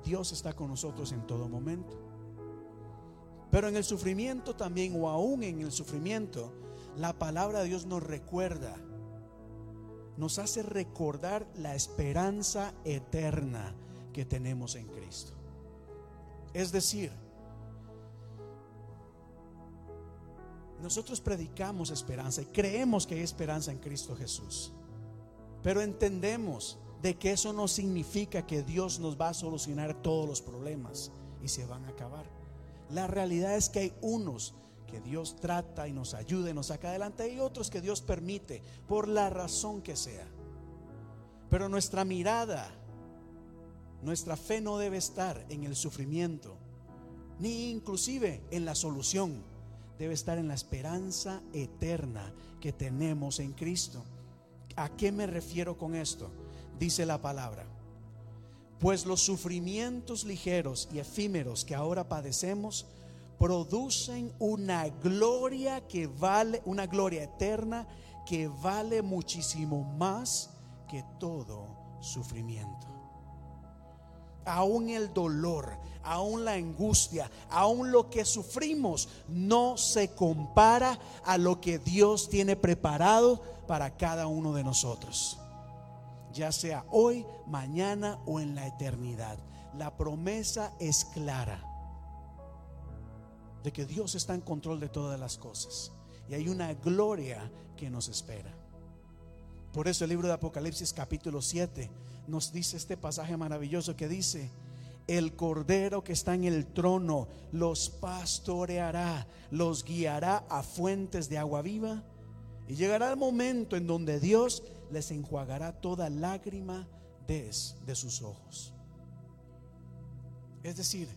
Dios está con nosotros en todo momento. Pero en el sufrimiento también, o aún en el sufrimiento, la palabra de Dios nos recuerda, nos hace recordar la esperanza eterna que tenemos en Cristo. Es decir, nosotros predicamos esperanza y creemos que hay esperanza en Cristo Jesús. Pero entendemos de que eso no significa que Dios nos va a solucionar todos los problemas y se van a acabar. La realidad es que hay unos que Dios trata y nos ayuda y nos saca adelante y otros que Dios permite por la razón que sea. Pero nuestra mirada, nuestra fe no debe estar en el sufrimiento, ni inclusive en la solución. Debe estar en la esperanza eterna que tenemos en Cristo. ¿A qué me refiero con esto? Dice la palabra. Pues los sufrimientos ligeros y efímeros que ahora padecemos producen una gloria que vale, una gloria eterna que vale muchísimo más que todo sufrimiento. Aún el dolor, aún la angustia, aún lo que sufrimos no se compara a lo que Dios tiene preparado para cada uno de nosotros ya sea hoy, mañana o en la eternidad. La promesa es clara de que Dios está en control de todas las cosas y hay una gloria que nos espera. Por eso el libro de Apocalipsis capítulo 7 nos dice este pasaje maravilloso que dice, el cordero que está en el trono los pastoreará, los guiará a fuentes de agua viva y llegará el momento en donde Dios les enjuagará toda lágrima de, de sus ojos. Es decir,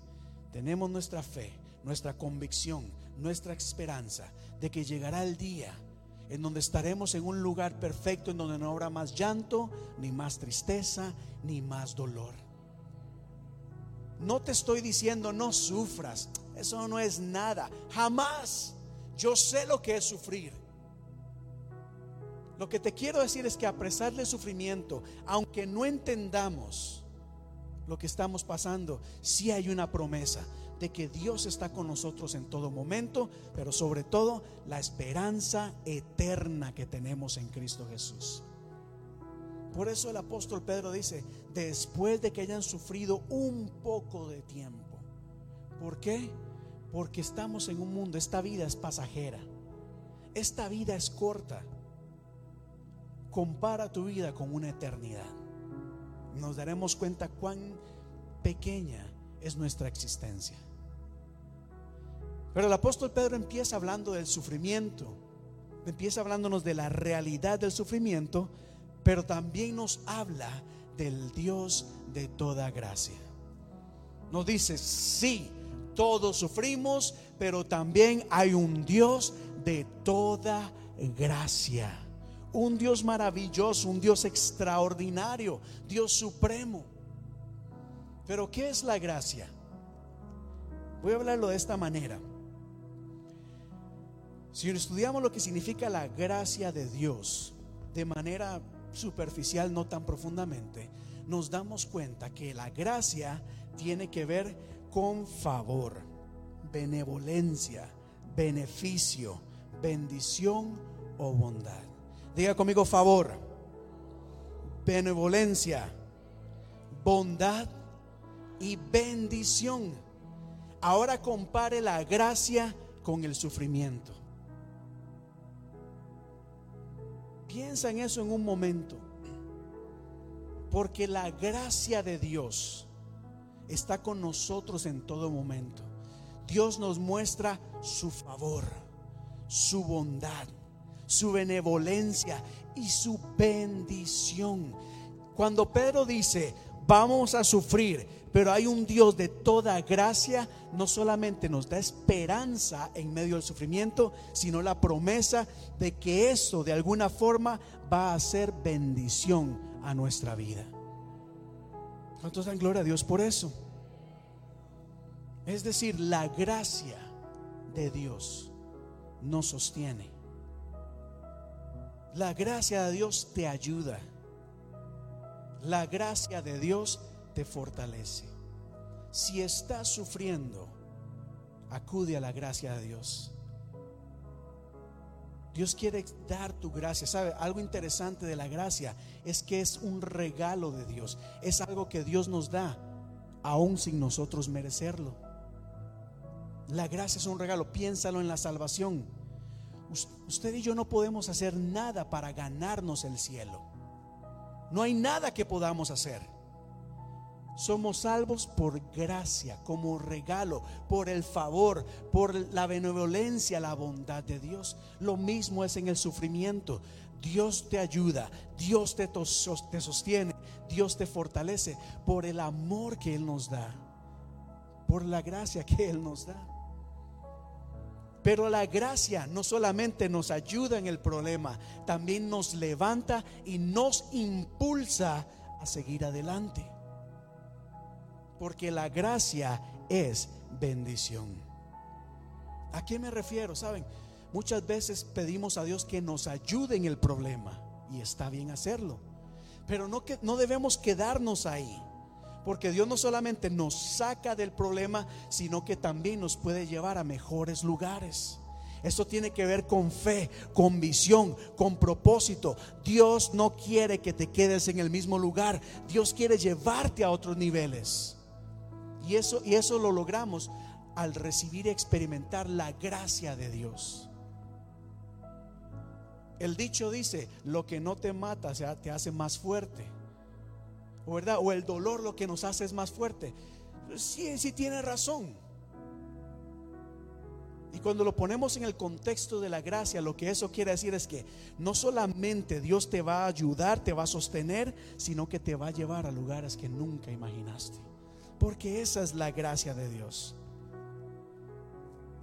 tenemos nuestra fe, nuestra convicción, nuestra esperanza de que llegará el día en donde estaremos en un lugar perfecto, en donde no habrá más llanto, ni más tristeza, ni más dolor. No te estoy diciendo no sufras, eso no es nada, jamás. Yo sé lo que es sufrir. Lo que te quiero decir es que a pesar del sufrimiento, aunque no entendamos lo que estamos pasando, sí hay una promesa de que Dios está con nosotros en todo momento, pero sobre todo la esperanza eterna que tenemos en Cristo Jesús. Por eso el apóstol Pedro dice, después de que hayan sufrido un poco de tiempo. ¿Por qué? Porque estamos en un mundo, esta vida es pasajera, esta vida es corta. Compara tu vida con una eternidad. Nos daremos cuenta cuán pequeña es nuestra existencia. Pero el apóstol Pedro empieza hablando del sufrimiento, empieza hablándonos de la realidad del sufrimiento, pero también nos habla del Dios de toda gracia. Nos dice, sí, todos sufrimos, pero también hay un Dios de toda gracia. Un Dios maravilloso, un Dios extraordinario, Dios supremo. Pero ¿qué es la gracia? Voy a hablarlo de esta manera. Si estudiamos lo que significa la gracia de Dios de manera superficial, no tan profundamente, nos damos cuenta que la gracia tiene que ver con favor, benevolencia, beneficio, bendición o bondad. Diga conmigo favor, benevolencia, bondad y bendición. Ahora compare la gracia con el sufrimiento. Piensa en eso en un momento. Porque la gracia de Dios está con nosotros en todo momento. Dios nos muestra su favor, su bondad, su benevolencia y su bendición. Cuando Pedro dice, vamos a sufrir, pero hay un Dios de toda gracia, no solamente nos da esperanza en medio del sufrimiento, sino la promesa de que eso de alguna forma va a ser bendición a nuestra vida. ¿Cuántos dan gloria a Dios por eso? Es decir, la gracia de Dios nos sostiene. La gracia de Dios te ayuda. La gracia de Dios te fortalece. Si estás sufriendo, acude a la gracia de Dios. Dios quiere dar tu gracia. ¿Sabe? Algo interesante de la gracia es que es un regalo de Dios. Es algo que Dios nos da, aún sin nosotros merecerlo. La gracia es un regalo. Piénsalo en la salvación. Usted y yo no podemos hacer nada para ganarnos el cielo. No hay nada que podamos hacer. Somos salvos por gracia, como regalo, por el favor, por la benevolencia, la bondad de Dios. Lo mismo es en el sufrimiento. Dios te ayuda, Dios te, te sostiene, Dios te fortalece por el amor que Él nos da, por la gracia que Él nos da. Pero la gracia no solamente nos ayuda en el problema, también nos levanta y nos impulsa a seguir adelante porque la gracia es bendición. ¿A qué me refiero? Saben, muchas veces pedimos a Dios que nos ayude en el problema y está bien hacerlo, pero no, que, no debemos quedarnos ahí. Porque Dios no solamente nos saca del problema, sino que también nos puede llevar a mejores lugares. Eso tiene que ver con fe, con visión, con propósito. Dios no quiere que te quedes en el mismo lugar. Dios quiere llevarte a otros niveles. Y eso, y eso lo logramos al recibir y experimentar la gracia de Dios. El dicho dice, lo que no te mata te hace más fuerte. ¿O verdad? O el dolor lo que nos hace es más fuerte. Sí, sí tiene razón. Y cuando lo ponemos en el contexto de la gracia, lo que eso quiere decir es que no solamente Dios te va a ayudar, te va a sostener, sino que te va a llevar a lugares que nunca imaginaste. Porque esa es la gracia de Dios.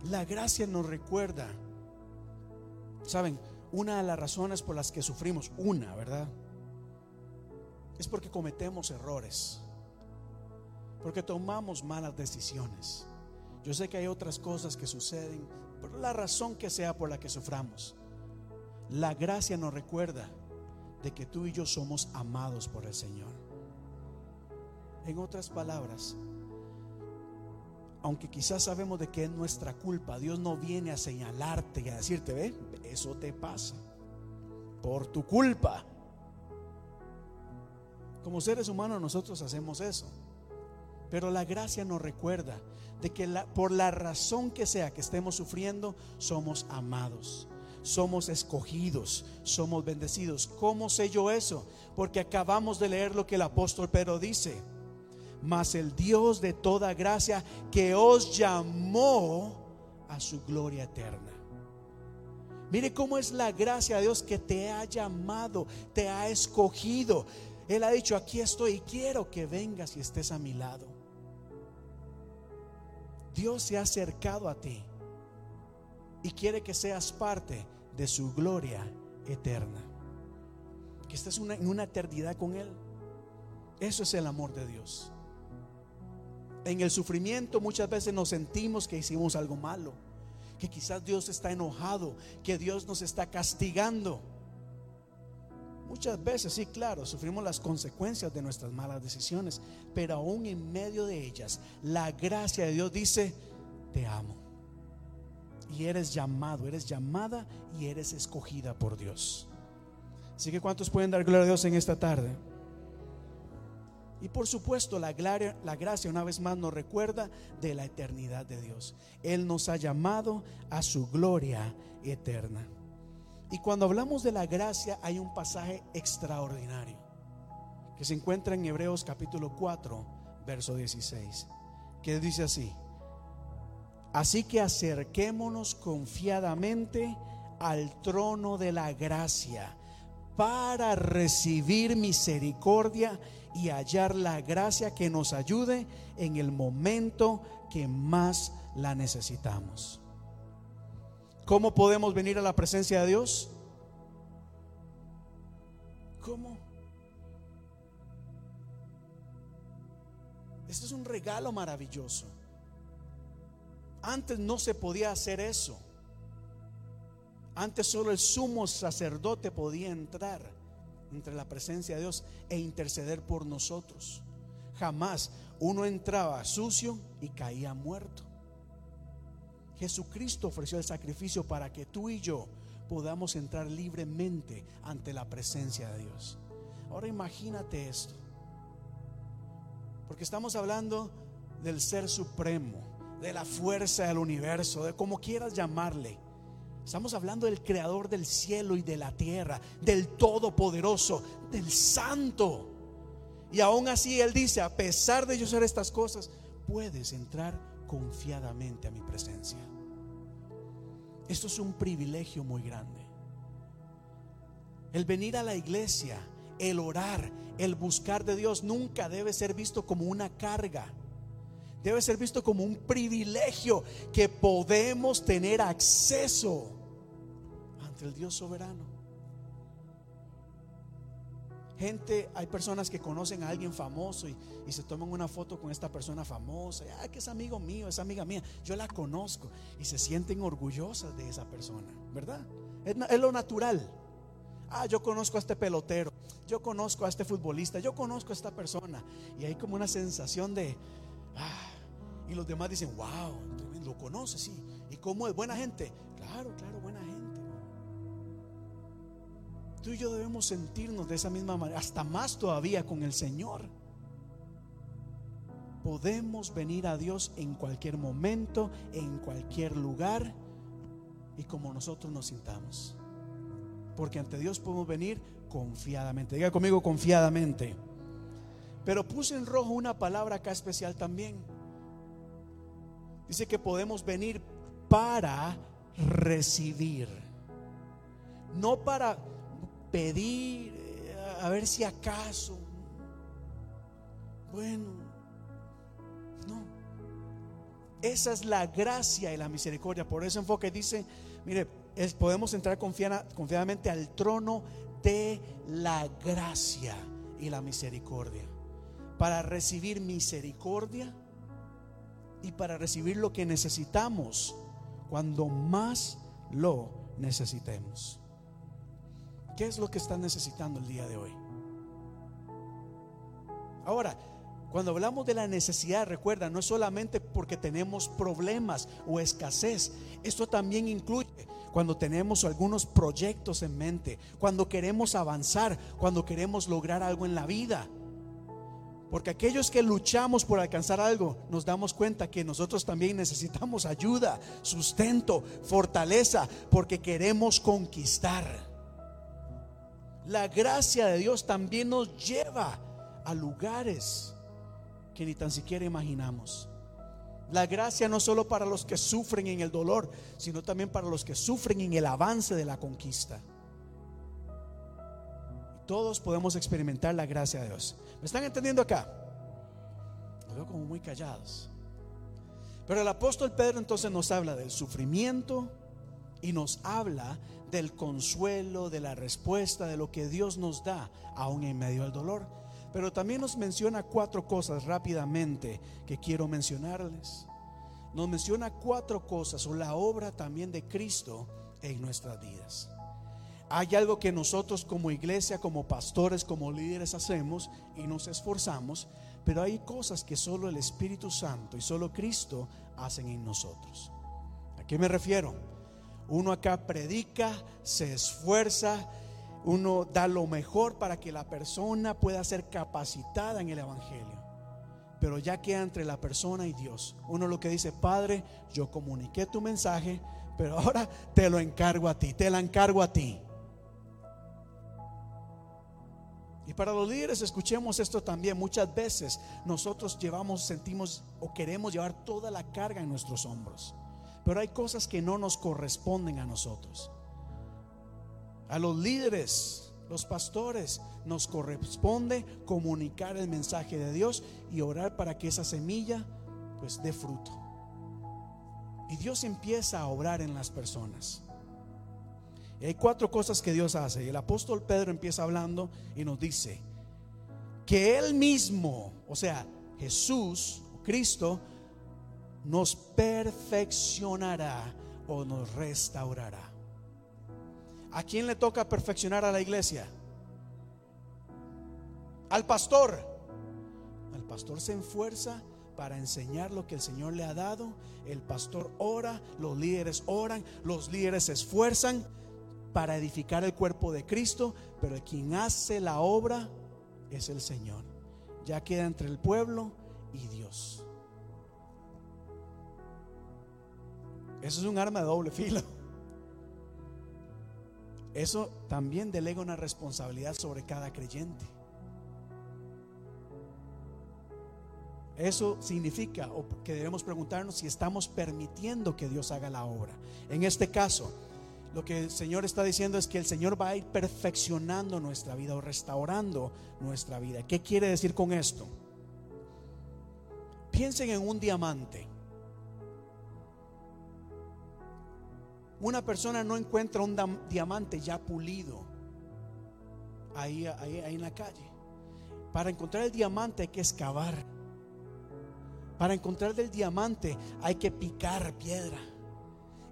La gracia nos recuerda, ¿saben? Una de las razones por las que sufrimos, una, ¿verdad? Es porque cometemos errores, porque tomamos malas decisiones. Yo sé que hay otras cosas que suceden, por la razón que sea por la que suframos. La gracia nos recuerda de que tú y yo somos amados por el Señor. En otras palabras, aunque quizás sabemos de que es nuestra culpa, Dios no viene a señalarte y a decirte, ve, eso te pasa por tu culpa. Como seres humanos nosotros hacemos eso. Pero la gracia nos recuerda de que por la razón que sea que estemos sufriendo, somos amados. somos escogidos, somos bendecidos. ¿Cómo sé yo eso? Porque acabamos de leer lo que el apóstol Pedro dice. Mas el Dios de toda gracia que os llamó a su gloria eterna. Mire cómo es la gracia de Dios que te ha llamado, te ha escogido. Él ha dicho, aquí estoy y quiero que vengas y estés a mi lado. Dios se ha acercado a ti y quiere que seas parte de su gloria eterna. Que estés en una eternidad con Él. Eso es el amor de Dios. En el sufrimiento muchas veces nos sentimos que hicimos algo malo, que quizás Dios está enojado, que Dios nos está castigando. Muchas veces, sí, claro, sufrimos las consecuencias de nuestras malas decisiones, pero aún en medio de ellas, la gracia de Dios dice, te amo. Y eres llamado, eres llamada y eres escogida por Dios. Así que ¿cuántos pueden dar gloria a Dios en esta tarde? Y por supuesto, la, gloria- la gracia una vez más nos recuerda de la eternidad de Dios. Él nos ha llamado a su gloria eterna. Y cuando hablamos de la gracia hay un pasaje extraordinario que se encuentra en Hebreos capítulo 4, verso 16, que dice así, así que acerquémonos confiadamente al trono de la gracia para recibir misericordia y hallar la gracia que nos ayude en el momento que más la necesitamos. ¿Cómo podemos venir a la presencia de Dios? ¿Cómo? Este es un regalo maravilloso. Antes no se podía hacer eso. Antes solo el sumo sacerdote podía entrar entre la presencia de Dios e interceder por nosotros. Jamás uno entraba sucio y caía muerto. Jesucristo ofreció el sacrificio para que tú y yo podamos entrar libremente ante la presencia de Dios. Ahora imagínate esto. Porque estamos hablando del ser supremo, de la fuerza del universo, de como quieras llamarle. Estamos hablando del creador del cielo y de la tierra, del todopoderoso, del santo. Y aún así Él dice, a pesar de yo ser estas cosas, puedes entrar confiadamente a mi presencia. Esto es un privilegio muy grande. El venir a la iglesia, el orar, el buscar de Dios nunca debe ser visto como una carga. Debe ser visto como un privilegio que podemos tener acceso ante el Dios soberano. Gente, hay personas que conocen a alguien famoso y, y se toman una foto con esta persona famosa. Ah, que es amigo mío, es amiga mía. Yo la conozco y se sienten orgullosas de esa persona, ¿verdad? Es lo natural. Ah, yo conozco a este pelotero, yo conozco a este futbolista, yo conozco a esta persona. Y hay como una sensación de, ah, y los demás dicen, wow, lo conoce, sí. ¿Y cómo es? Buena gente. Claro, claro, Tú y yo debemos sentirnos de esa misma manera, hasta más todavía con el Señor. Podemos venir a Dios en cualquier momento, en cualquier lugar y como nosotros nos sintamos. Porque ante Dios podemos venir confiadamente. Diga conmigo confiadamente. Pero puse en rojo una palabra acá especial también. Dice que podemos venir para recibir. No para pedir, eh, a ver si acaso. Bueno, no. Esa es la gracia y la misericordia. Por ese enfoque dice, mire, es- podemos entrar confiada- confiadamente al trono de la gracia y la misericordia. Para recibir misericordia y para recibir lo que necesitamos cuando más lo necesitemos. ¿Qué es lo que están necesitando el día de hoy? Ahora, cuando hablamos de la necesidad, recuerda, no es solamente porque tenemos problemas o escasez, esto también incluye cuando tenemos algunos proyectos en mente, cuando queremos avanzar, cuando queremos lograr algo en la vida. Porque aquellos que luchamos por alcanzar algo, nos damos cuenta que nosotros también necesitamos ayuda, sustento, fortaleza, porque queremos conquistar. La gracia de Dios también nos lleva a lugares que ni tan siquiera imaginamos. La gracia no solo para los que sufren en el dolor, sino también para los que sufren en el avance de la conquista. Todos podemos experimentar la gracia de Dios. ¿Me están entendiendo acá? Lo veo como muy callados. Pero el apóstol Pedro entonces nos habla del sufrimiento y nos habla del consuelo, de la respuesta, de lo que Dios nos da aún en medio del dolor. Pero también nos menciona cuatro cosas rápidamente que quiero mencionarles. Nos menciona cuatro cosas o la obra también de Cristo en nuestras vidas. Hay algo que nosotros como iglesia, como pastores, como líderes hacemos y nos esforzamos, pero hay cosas que solo el Espíritu Santo y solo Cristo hacen en nosotros. ¿A qué me refiero? Uno acá predica, se esfuerza, uno da lo mejor para que la persona pueda ser capacitada en el Evangelio. Pero ya queda entre la persona y Dios. Uno lo que dice, Padre, yo comuniqué tu mensaje, pero ahora te lo encargo a ti, te la encargo a ti. Y para los líderes, escuchemos esto también. Muchas veces nosotros llevamos, sentimos o queremos llevar toda la carga en nuestros hombros. Pero hay cosas que no nos corresponden a nosotros. A los líderes, los pastores, nos corresponde comunicar el mensaje de Dios y orar para que esa semilla pues dé fruto. Y Dios empieza a obrar en las personas. Y hay cuatro cosas que Dios hace. Y el apóstol Pedro empieza hablando y nos dice que Él mismo, o sea, Jesús, Cristo, nos perfeccionará o nos restaurará. ¿A quién le toca perfeccionar a la iglesia? Al pastor. El pastor se enfuerza para enseñar lo que el Señor le ha dado. El pastor ora, los líderes oran, los líderes se esfuerzan para edificar el cuerpo de Cristo, pero quien hace la obra es el Señor. Ya queda entre el pueblo y Dios. Eso es un arma de doble filo. Eso también delega una responsabilidad sobre cada creyente. Eso significa que debemos preguntarnos si estamos permitiendo que Dios haga la obra. En este caso, lo que el Señor está diciendo es que el Señor va a ir perfeccionando nuestra vida o restaurando nuestra vida. ¿Qué quiere decir con esto? Piensen en un diamante. Una persona no encuentra un diamante ya pulido ahí, ahí, ahí en la calle. Para encontrar el diamante hay que excavar. Para encontrar el diamante hay que picar piedra.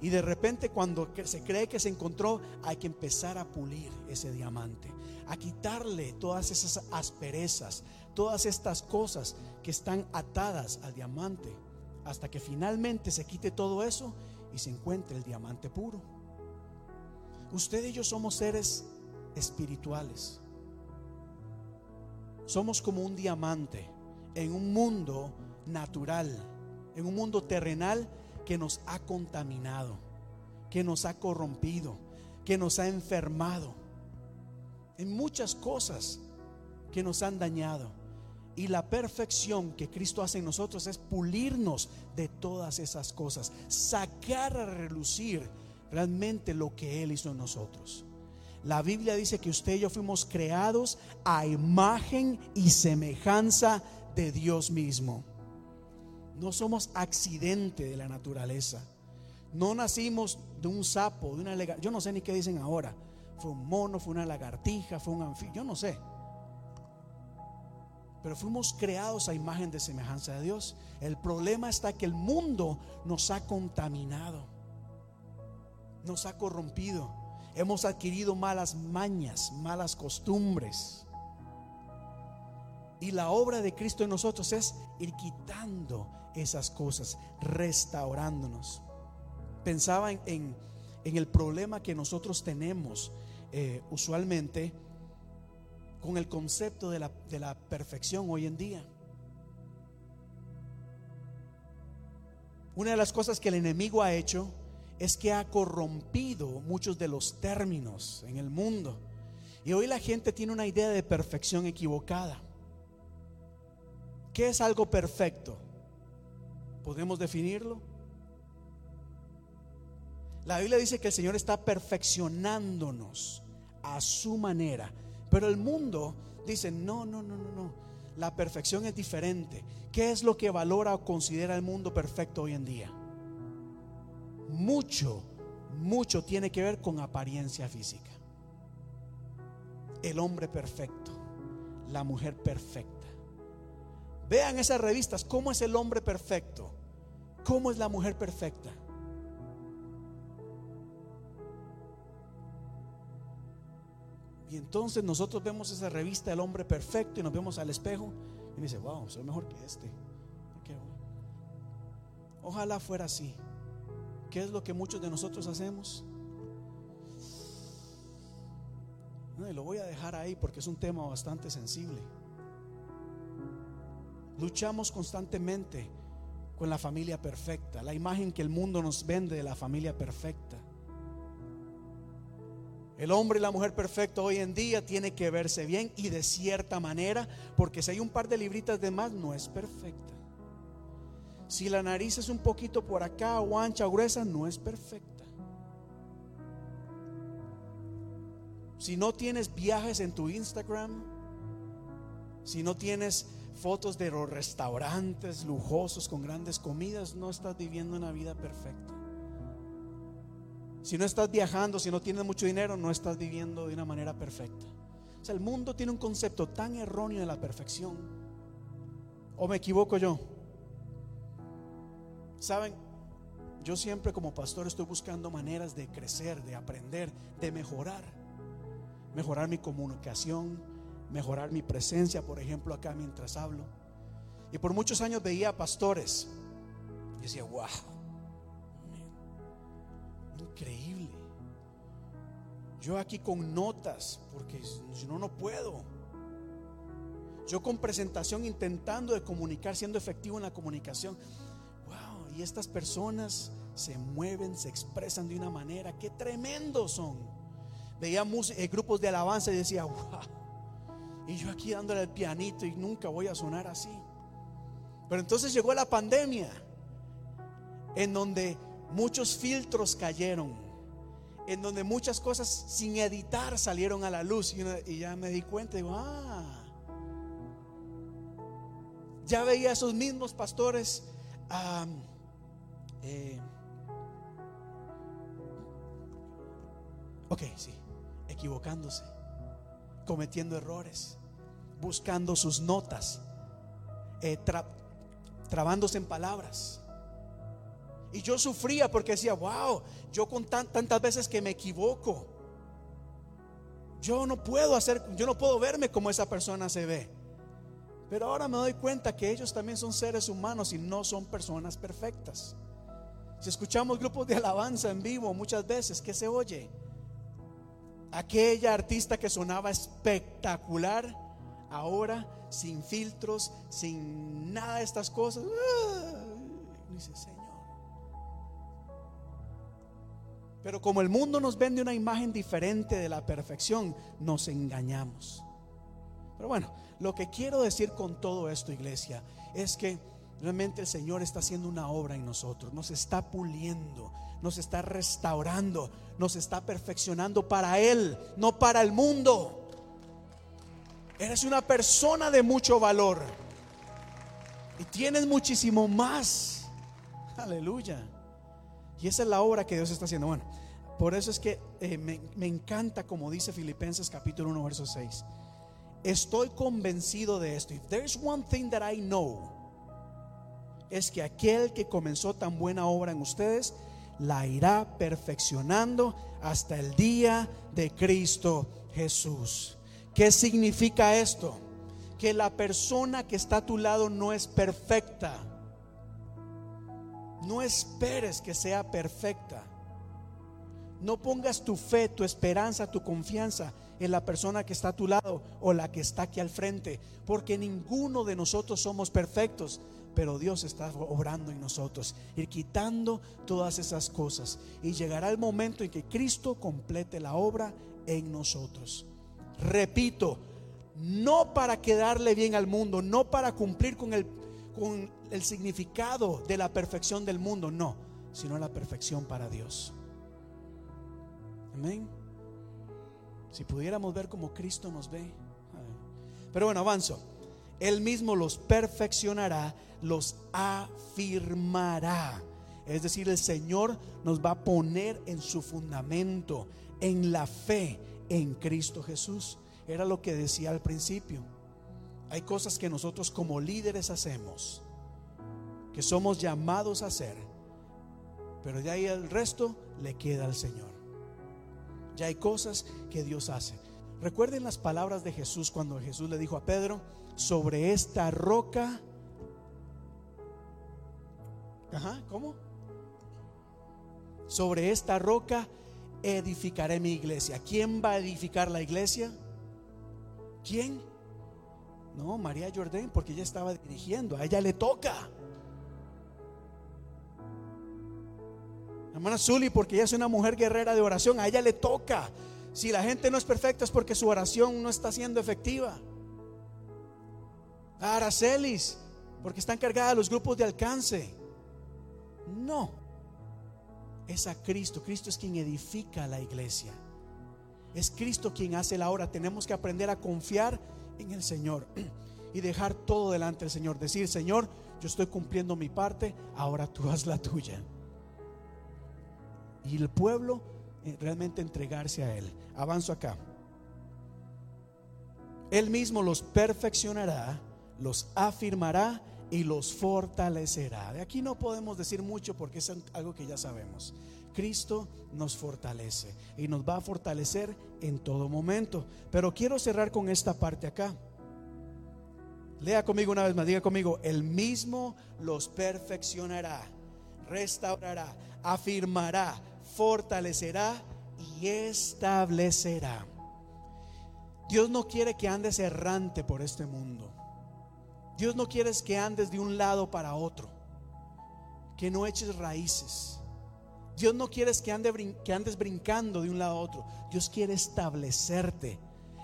Y de repente cuando se cree que se encontró, hay que empezar a pulir ese diamante, a quitarle todas esas asperezas, todas estas cosas que están atadas al diamante, hasta que finalmente se quite todo eso y se encuentre el diamante puro. Usted y yo somos seres espirituales. Somos como un diamante en un mundo natural, en un mundo terrenal que nos ha contaminado, que nos ha corrompido, que nos ha enfermado, en muchas cosas que nos han dañado. Y la perfección que Cristo hace en nosotros es pulirnos de todas esas cosas, sacar a relucir realmente lo que Él hizo en nosotros. La Biblia dice que usted y yo fuimos creados a imagen y semejanza de Dios mismo. No somos accidente de la naturaleza. No nacimos de un sapo, de una Yo no sé ni qué dicen ahora. Fue un mono, fue una lagartija, fue un anfibio. Yo no sé. Pero fuimos creados a imagen de semejanza de Dios. El problema está que el mundo nos ha contaminado. Nos ha corrompido. Hemos adquirido malas mañas, malas costumbres. Y la obra de Cristo en nosotros es ir quitando esas cosas, restaurándonos. Pensaba en, el problema que nosotros tenemos eh, usualmente con el concepto de la, de la perfección hoy en día. Una de las cosas que el enemigo ha hecho es que ha corrompido muchos de los términos en el mundo. Y hoy la gente tiene una idea de perfección equivocada. ¿Qué es algo perfecto? ¿Podemos definirlo? La Biblia dice que el Señor está perfeccionándonos a su manera. Pero el mundo dice, no, no, no, no, no. La perfección es diferente. ¿Qué es lo que valora o considera el mundo perfecto hoy en día? Mucho, mucho tiene que ver con apariencia física. El hombre perfecto, la mujer perfecta. Vean esas revistas, ¿cómo es el hombre perfecto? ¿Cómo es la mujer perfecta? Y entonces nosotros vemos esa revista El hombre perfecto y nos vemos al espejo y dice, wow, soy mejor que este. Ojalá fuera así. ¿Qué es lo que muchos de nosotros hacemos? No, y lo voy a dejar ahí porque es un tema bastante sensible. Luchamos constantemente con la familia perfecta, la imagen que el mundo nos vende de la familia perfecta. El hombre y la mujer perfecta hoy en día tiene que verse bien y de cierta manera, porque si hay un par de libritas de más, no es perfecta. Si la nariz es un poquito por acá o ancha o gruesa, no es perfecta. Si no tienes viajes en tu Instagram, si no tienes fotos de los restaurantes lujosos con grandes comidas, no estás viviendo una vida perfecta. Si no estás viajando, si no tienes mucho dinero, no estás viviendo de una manera perfecta. O sea, el mundo tiene un concepto tan erróneo de la perfección. ¿O me equivoco yo? Saben, yo siempre como pastor estoy buscando maneras de crecer, de aprender, de mejorar. Mejorar mi comunicación, mejorar mi presencia, por ejemplo, acá mientras hablo. Y por muchos años veía pastores. Y decía, wow, increíble. Yo aquí con notas, porque si no, no puedo. Yo con presentación intentando de comunicar, siendo efectivo en la comunicación. Wow, y estas personas se mueven, se expresan de una manera, qué tremendos son. Veía eh, grupos de alabanza y decía, wow. Y yo aquí dándole el pianito y nunca voy a sonar así. Pero entonces llegó la pandemia, en donde muchos filtros cayeron, en donde muchas cosas sin editar salieron a la luz. Y, ya me di cuenta, digo, ah, ya veía a esos mismos pastores. Eh, ok, sí, equivocándose, cometiendo errores, buscando sus notas, eh, trabándose en palabras. Y yo sufría porque decía, wow, yo con tantas veces que me equivoco. Yo no puedo hacer, yo no puedo verme como esa persona se ve. Pero ahora me doy cuenta que ellos también son seres humanos y no son personas perfectas. Si escuchamos grupos de alabanza en vivo muchas veces, ¿qué se oye? Aquella artista que sonaba espectacular, ahora sin filtros, sin nada de estas cosas. Dice, Señor. Pero como el mundo nos vende una imagen diferente de la perfección, nos engañamos. Pero bueno, lo que quiero decir con todo esto, iglesia, es que realmente el Señor está haciendo una obra en nosotros, nos está puliendo, nos está restaurando, nos está perfeccionando para Él, no para el mundo. Eres una persona de mucho valor y tienes muchísimo más. Aleluya. Y esa es la obra que Dios está haciendo. Bueno, por eso es que eh, me, encanta como dice Filipenses capítulo 1, verso 6. Estoy convencido de esto. If there's one thing that I know, es que aquel que comenzó tan buena obra en ustedes, la irá perfeccionando hasta el día de Cristo Jesús. ¿Qué significa esto? Que la persona que está a tu lado no es perfecta no esperes que sea perfecta. No pongas tu fe, tu esperanza, tu confianza en la persona que está a tu lado o la que está aquí al frente, porque ninguno de nosotros somos perfectos, pero Dios está obrando en nosotros, ir quitando todas esas cosas. Y llegará el momento en que Cristo complete la obra en nosotros. Repito, no para quedarle bien al mundo, no para cumplir con el, con el significado de la perfección del mundo, no, sino la perfección para Dios. Amén. Si pudiéramos ver como Cristo nos ve. Pero bueno, avanzo. Él mismo los perfeccionará, los afirmará. Es decir, el Señor nos va a poner en su fundamento, en la fe en Cristo Jesús. Era lo que decía al principio. Hay cosas que nosotros como líderes hacemos, que somos llamados a hacer, pero de ahí el resto le queda al Señor. Ya hay cosas que Dios hace. Recuerden las palabras de Jesús cuando Jesús le dijo a Pedro, sobre esta roca, ajá, ¿cómo? Sobre esta roca edificaré mi iglesia. ¿Quién va a edificar la iglesia? ¿Quién? No, María Jordán, porque ella estaba dirigiendo, a ella le toca. Hermana Zully, porque ella es una mujer guerrera de oración, a ella le toca. Si la gente no es perfecta es porque su oración no está siendo efectiva. A Aracelis, porque está encargada de los grupos de alcance. No, es a Cristo. Cristo es quien edifica la iglesia. Es Cristo quien hace la obra. Tenemos que aprender a confiar en el Señor y dejar todo delante del Señor. Decir, Señor, yo estoy cumpliendo mi parte, ahora tú haz la tuya y el pueblo eh, realmente entregarse a Él. Avanzo acá. Él mismo los perfeccionará, los afirmará y los fortalecerá. De aquí no podemos decir mucho porque es algo que ya sabemos. Cristo nos fortalece y nos va a fortalecer en todo momento. Pero quiero cerrar con esta parte acá. Lea conmigo una vez más, diga conmigo, el mismo los perfeccionará, restaurará, afirmará, fortalecerá y establecerá. Dios no quiere que andes errante por este mundo. Dios no quiere que andes de un lado para otro, que no eches raíces. Dios no quiere que, ande, que andes brincando de un lado a otro. Dios quiere establecerte.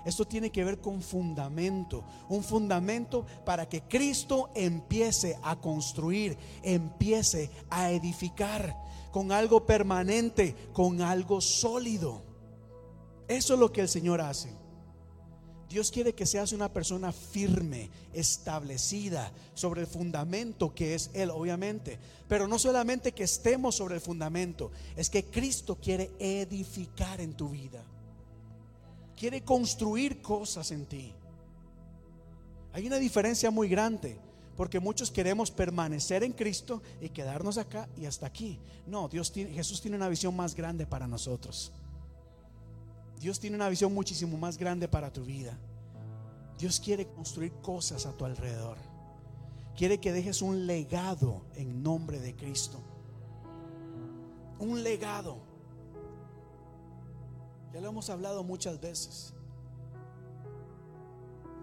Esto tiene que ver con fundamento, un fundamento para que Cristo empiece a construir, empiece a edificar con algo permanente, con algo sólido. Eso es lo que el Señor hace. Dios quiere que seas una persona firme, establecida sobre el fundamento que es Él, obviamente. Pero no solamente que estemos sobre el fundamento, es que Cristo quiere edificar en tu vida. Quiere construir cosas en ti. Hay una diferencia muy grande porque muchos queremos permanecer en Cristo y quedarnos acá y hasta aquí. No, Dios Jesús tiene una visión más grande para nosotros. Dios tiene una visión muchísimo más grande para tu vida. Dios quiere construir cosas a tu alrededor. Quiere que dejes un legado en nombre de Cristo. Un legado. Ya lo hemos hablado muchas veces.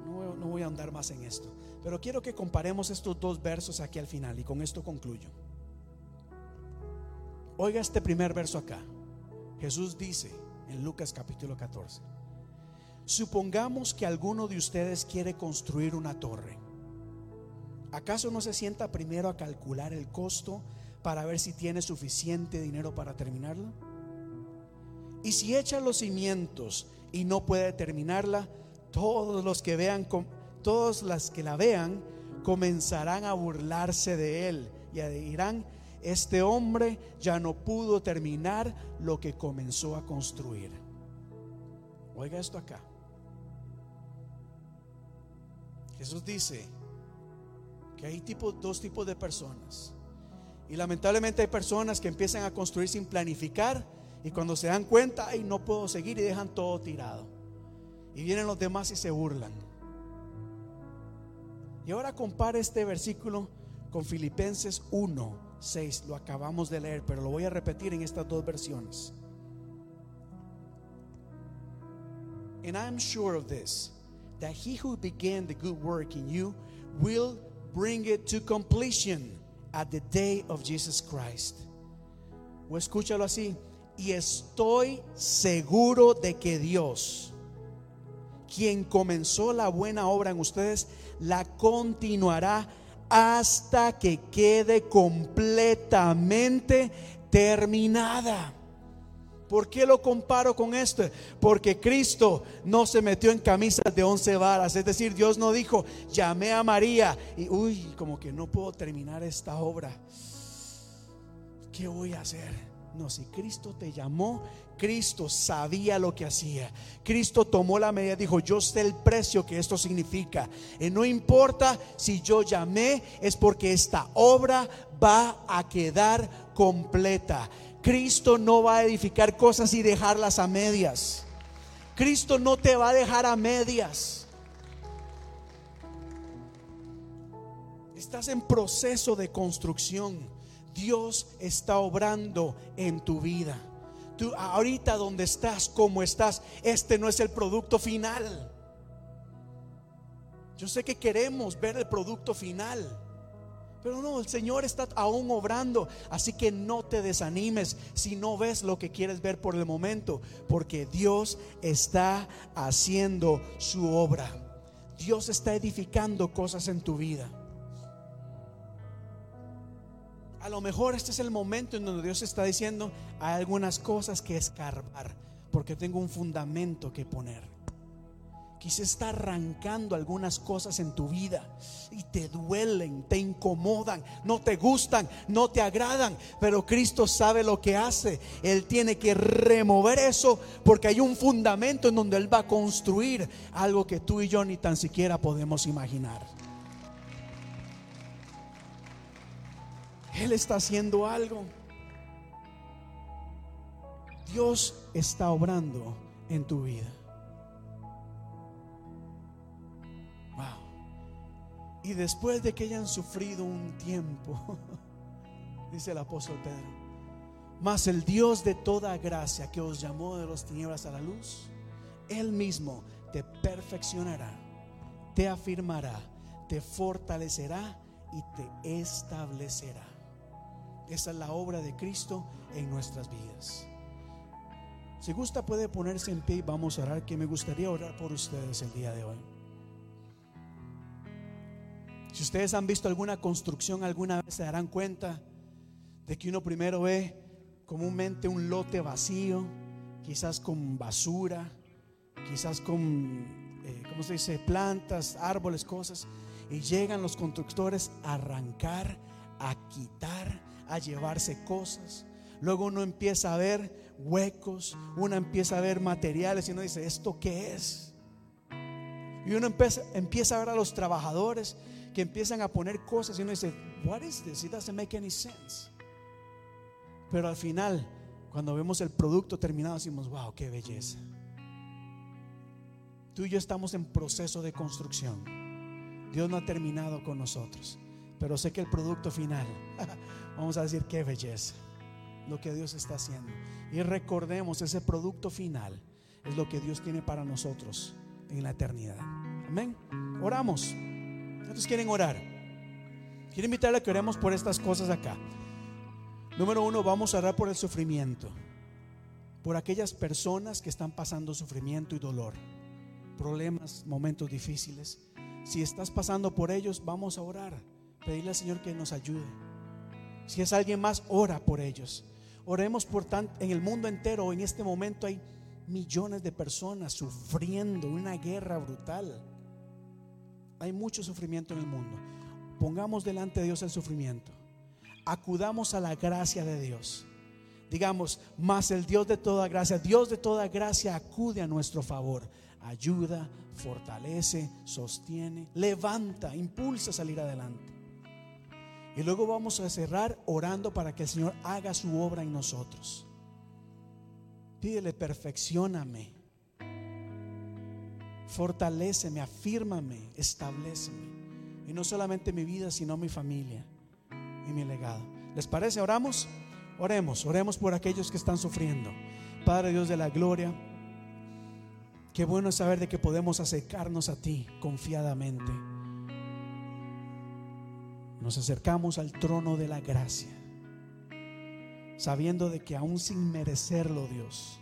No, voy a andar más en esto. Pero quiero que comparemos estos dos versos aquí al final y con esto concluyo. Oiga este primer verso acá. Jesús dice en Lucas capítulo 14, supongamos que alguno de ustedes quiere construir una torre. ¿Acaso no se sienta primero a calcular el costo para ver si tiene suficiente dinero para terminarla? Y si echa los cimientos y no puede terminarla, todos los que vean todos las que la vean comenzarán a burlarse de él y dirán, este hombre ya no pudo terminar lo que comenzó a construir. Oiga esto acá. Jesús dice que hay tipo, dos tipos de personas. Y lamentablemente hay personas que empiezan a construir sin planificar y cuando se dan cuenta, ay, no puedo seguir y dejan todo tirado. Y vienen los demás y se burlan. Y ahora compare este versículo con Filipenses 1, 6. Lo acabamos de leer, pero lo voy a repetir en estas dos versiones. And I'm sure of this, that he who began the good work in you will bring it to completion at the day of Jesus Christ. O escúchalo así. Y estoy seguro de que Dios, quien comenzó la buena obra en ustedes, la continuará hasta que quede completamente terminada. ¿Por qué lo comparo con esto? Porque Cristo no se metió en camisas de once varas. Es decir, Dios no dijo, llamé a María y, uy, como que no puedo terminar esta obra. ¿Qué voy a hacer? No, si Cristo te llamó, Cristo sabía lo que hacía. Cristo tomó la medida, dijo, yo sé el precio que esto significa. Y no importa si yo llamé, es porque esta obra va a quedar completa. Cristo no va a edificar cosas y dejarlas a medias. Cristo no te va a dejar a medias. Estás en proceso de construcción. Dios está obrando en tu vida. Tú ahorita donde estás, como estás, este no es el producto final. Yo sé que queremos ver el producto final. Pero no, el Señor está aún obrando. Así que no te desanimes si no ves lo que quieres ver por el momento. Porque Dios está haciendo su obra. Dios está edificando cosas en tu vida. A lo mejor este es el momento en donde Dios está diciendo, hay algunas cosas que escarbar, porque tengo un fundamento que poner. Quizá está arrancando algunas cosas en tu vida y te duelen, te incomodan, no te gustan, no te agradan, pero Cristo sabe lo que hace. Él tiene que remover eso porque hay un fundamento en donde Él va a construir algo que tú y yo ni tan siquiera podemos imaginar. Él está haciendo algo. Dios está obrando en tu vida. Wow. Y después de que hayan sufrido un tiempo, dice el apóstol Pedro, mas el Dios de toda gracia que os llamó de las tinieblas a la luz, Él mismo te perfeccionará, te afirmará, te fortalecerá y te establecerá. Esa es la obra de Cristo en nuestras vidas. Si gusta puede ponerse en pie y vamos a orar, que me gustaría orar por ustedes el día de hoy. Si ustedes han visto alguna construcción alguna vez se darán cuenta de que uno primero ve comúnmente un lote vacío, quizás con basura, quizás con, eh, ¿cómo se dice?, plantas, árboles, cosas, y llegan los constructores a arrancar, a quitar, a llevarse cosas. Luego uno empieza a ver huecos, uno empieza a ver materiales y uno dice, ¿esto qué es? Y uno empieza, empieza a ver a los trabajadores que empiezan a poner cosas y uno dice, what is this? It doesn't make any sense. Pero al final, cuando vemos el producto terminado, decimos, wow, qué belleza. Tú y yo estamos en proceso de construcción. Dios no ha terminado con nosotros, pero sé que el producto final, vamos a decir, qué belleza, lo que Dios está haciendo. Y recordemos, ese producto final es lo que Dios tiene para nosotros en la eternidad. Amén. Oramos. ¿Cuántos quieren orar? Quiero invitarle a que oremos por estas cosas acá. Número uno, vamos a orar por el sufrimiento. Por aquellas personas que están pasando sufrimiento y dolor. Problemas, momentos difíciles. Si estás pasando por ellos, vamos a orar. Pedirle al Señor que nos ayude. Si es alguien más, ora por ellos. Oremos por tanto en el mundo entero. En este momento hay millones de personas sufriendo una guerra brutal. Hay mucho sufrimiento en el mundo. Pongamos delante de Dios el sufrimiento. Acudamos a la gracia de Dios. Digamos, más el Dios de toda gracia, Dios de toda gracia acude a nuestro favor. Ayuda, fortalece, sostiene, levanta, impulsa a salir adelante. Y luego vamos a cerrar orando para que el Señor haga su obra en nosotros. Pídele, perfeccioname, fortaleceme, afírmame, estableceme. Y no solamente mi vida, sino mi familia y mi legado. ¿Les parece? ¿Oramos? Oremos, oremos por aquellos que están sufriendo. Padre Dios de la gloria, Qué bueno es saber de que podemos acercarnos a ti confiadamente. Nos acercamos al trono de la gracia, sabiendo de que aún sin merecerlo, Dios,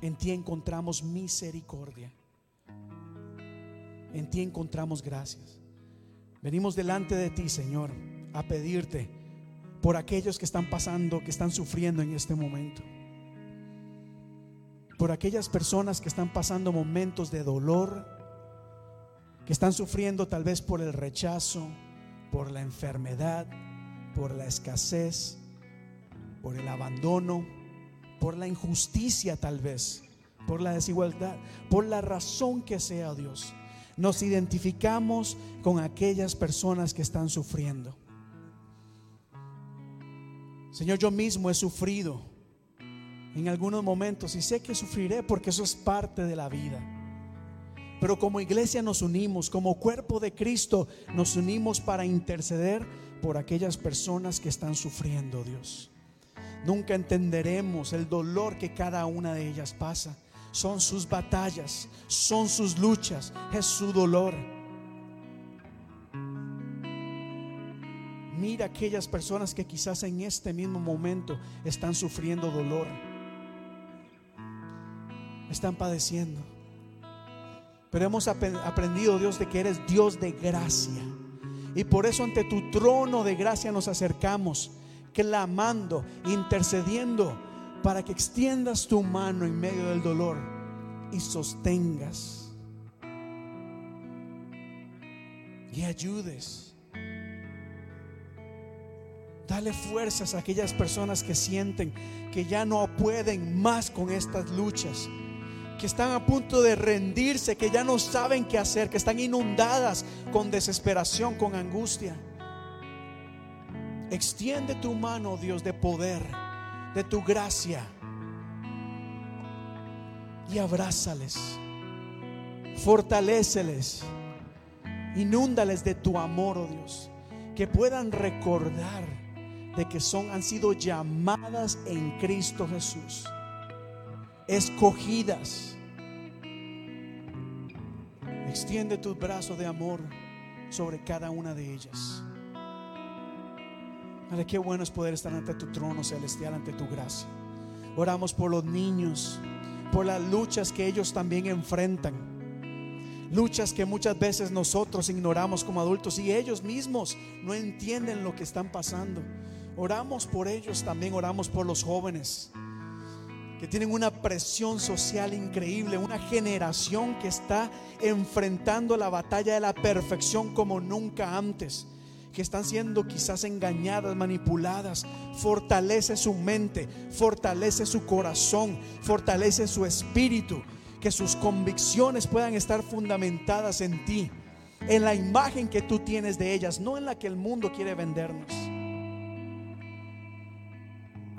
en ti encontramos misericordia. En ti encontramos gracias. Venimos delante de ti, Señor, a pedirte por aquellos que están pasando, que están sufriendo en este momento. Por aquellas personas que están pasando momentos de dolor, que están sufriendo tal vez por el rechazo, por la enfermedad, por la escasez, por el abandono, por la injusticia tal vez, por la desigualdad, por la razón que sea Dios. Nos identificamos con aquellas personas que están sufriendo. Señor, yo mismo he sufrido en algunos momentos y sé que sufriré porque eso es parte de la vida. Pero como iglesia nos unimos, como cuerpo de Cristo nos unimos para interceder por aquellas personas que están sufriendo, Dios. Nunca entenderemos el dolor que cada una de ellas pasa. Son sus batallas, son sus luchas, es su dolor. Mira aquellas personas que quizás en este mismo momento están sufriendo dolor, están padeciendo. Pero hemos aprendido, Dios, de que eres Dios de gracia. Y por eso ante tu trono de gracia nos acercamos, clamando, intercediendo, para que extiendas tu mano en medio del dolor y sostengas y ayudes. Dale fuerzas a aquellas personas que sienten que ya no pueden más con estas luchas que están a punto de rendirse, que ya no saben qué hacer, que están inundadas con desesperación, con angustia. Extiende tu mano, Dios, de poder, de tu gracia, y abrázales, fortaléceles, inúndales de tu amor, oh Dios, que puedan recordar de que son han sido llamadas en Cristo Jesús escogidas. Extiende tus brazos de amor sobre cada una de ellas. Padre, qué bueno es poder estar ante tu trono celestial, ante tu gracia. Oramos por los niños, por las luchas que ellos también enfrentan. Luchas que muchas veces nosotros ignoramos como adultos y ellos mismos no entienden lo que están pasando. Oramos por ellos también, oramos por los jóvenes que tienen una presión social increíble, una generación que está enfrentando la batalla de la perfección como nunca antes, que están siendo quizás engañadas, manipuladas. Fortalece su mente, fortalece su corazón, fortalece su espíritu, que sus convicciones puedan estar fundamentadas en ti, en la imagen que tú tienes de ellas, no en la que el mundo quiere vendernos.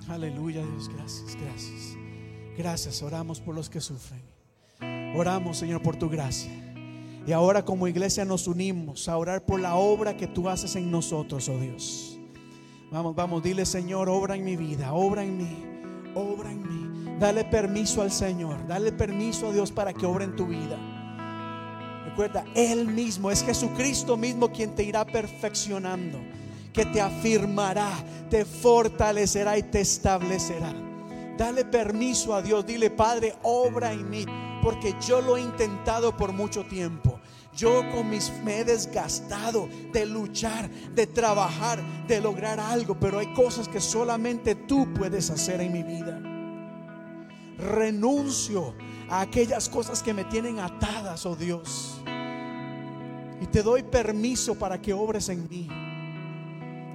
Aleluya, Dios, gracias, gracias. Gracias, oramos por los que sufren. Oramos, Señor, por tu gracia. Y ahora como iglesia nos unimos a orar por la obra que tú haces en nosotros, oh Dios. Vamos, vamos, dile, Señor, obra en mi vida, obra en mí, obra en mí. Dale permiso al Señor, dale permiso a Dios para que obre en tu vida. Recuerda, Él mismo, es Jesucristo mismo quien te irá perfeccionando, que te afirmará, te fortalecerá y te establecerá. Dale permiso a Dios. Dile, Padre, obra en mí. Porque yo lo he intentado por mucho tiempo. Yo con mis me he desgastado de luchar, de trabajar, de lograr algo. Pero hay cosas que solamente tú puedes hacer en mi vida. Renuncio a aquellas cosas que me tienen atadas, oh Dios. Y te doy permiso para que obres en mí.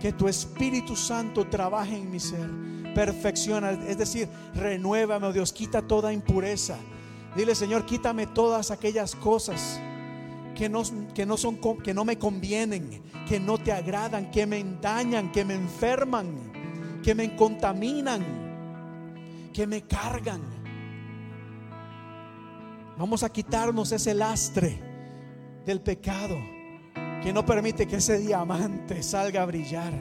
Que tu Espíritu Santo trabaje en mi ser perfecciona, es decir, renuévame, oh Dios, quita toda impureza. Dile, Señor, quítame todas aquellas cosas que no, que no son que no me convienen, que no te agradan, que me dañan, que me enferman, que me contaminan, que me cargan. Vamos a quitarnos ese lastre del pecado que no permite que ese diamante salga a brillar.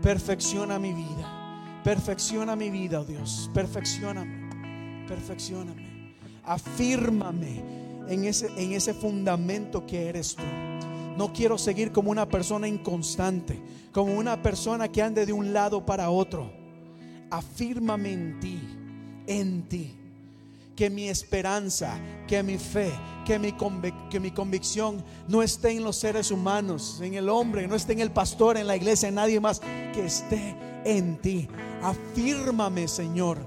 Perfecciona mi vida. Perfecciona mi vida, oh Dios. Perfeccioname. Perfeccioname. Afírmame en ese, en ese fundamento que eres tú. No quiero seguir como una persona inconstante, como una persona que ande de un lado para otro. Afírmame en ti, en ti. Que mi esperanza, que mi fe, que mi, que mi convicción no esté en los seres humanos, en el hombre, no esté en el pastor, en la iglesia, en nadie más, que esté en ti. Afírmame, Señor.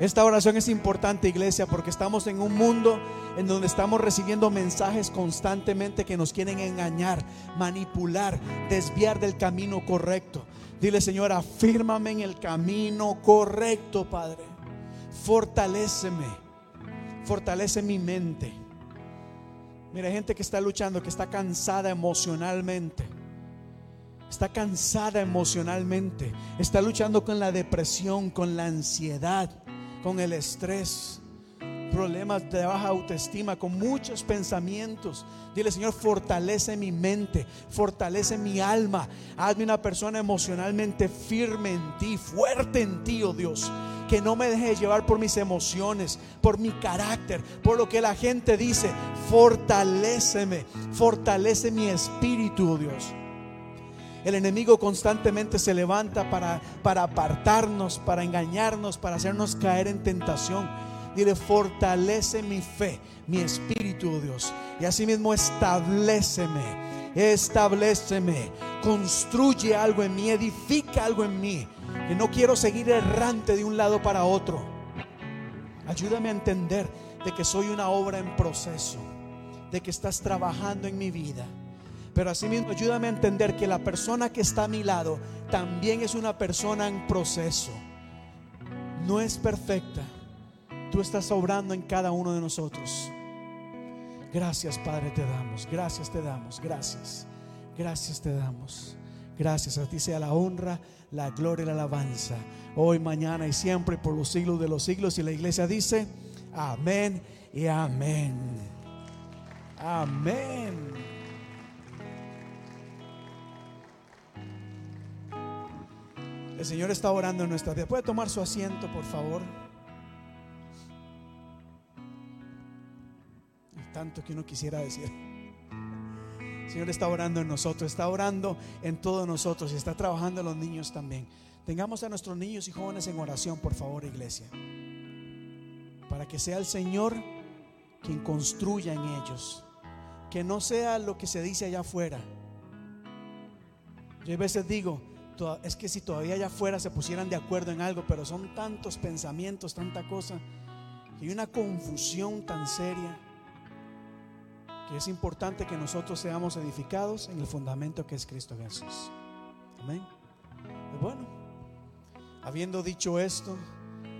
Esta oración es importante, iglesia, porque estamos en un mundo en donde estamos recibiendo mensajes constantemente que nos quieren engañar, manipular, desviar del camino correcto. Dile, Señor, afírmame en el camino correcto, Padre. Fortaléceme, fortalece mi mente. Mira, hay gente que está luchando, que está cansada emocionalmente. Está cansada emocionalmente. Está luchando con la depresión, con la ansiedad, con el estrés. Problemas de baja autoestima, con muchos pensamientos. Dile, Señor, fortalece mi mente, fortalece mi alma. Hazme una persona emocionalmente firme en ti, fuerte en ti, oh Dios. Que no me deje llevar por mis emociones, por mi carácter, por lo que la gente dice. Fortaléceme, fortalece mi espíritu, oh Dios. El enemigo constantemente se levanta para, para apartarnos, para engañarnos, para hacernos caer en tentación. Dile, fortalece mi fe, mi espíritu, oh Dios. Y asimismo, estableceme, estableceme, construye algo en mí, edifica algo en mí. Que no quiero seguir errante de un lado para otro. Ayúdame a entender de que soy una obra en proceso, de que estás trabajando en mi vida. Pero asimismo ayúdame a entender que la persona que está a mi lado también es una persona en proceso. No es perfecta. Tú estás obrando en cada uno de nosotros. Gracias Padre te damos. Gracias te damos. Gracias. Gracias te damos. Gracias a ti sea la honra, la gloria y la alabanza. Hoy, mañana y siempre por los siglos de los siglos. Y la iglesia dice, amén y amén. Amén. El Señor está orando en nuestra vida. ¿Puede tomar su asiento, por favor? Tanto que uno quisiera decir. El Señor está orando en nosotros, está orando en todos nosotros y está trabajando en los niños también. Tengamos a nuestros niños y jóvenes en oración, por favor, iglesia. Para que sea el Señor quien construya en ellos. Que no sea lo que se dice allá afuera. Yo a veces digo, "Toda- es que si todavía allá afuera se pusieran de acuerdo en algo, pero son tantos pensamientos, tanta cosa, y una confusión tan seria, que es importante que nosotros seamos edificados en el fundamento que es Cristo Jesús. Amén. Y bueno, habiendo dicho esto,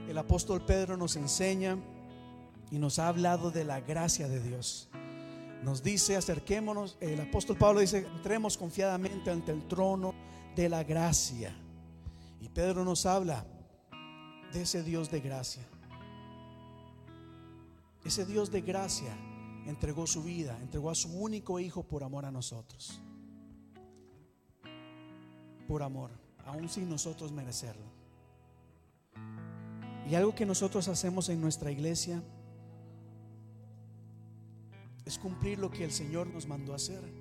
el apóstol Pedro nos enseña y nos ha hablado de la gracia de Dios. Nos dice, acerquémonos, el apóstol Pablo dice, entremos confiadamente ante el trono de la gracia. Y Pedro nos habla de ese Dios de gracia. Ese Dios de gracia entregó su vida, entregó a su único hijo por amor a nosotros. Por amor, aun sin nosotros merecerlo. Y algo que nosotros hacemos en nuestra iglesia es cumplir lo que el Señor nos mandó hacer.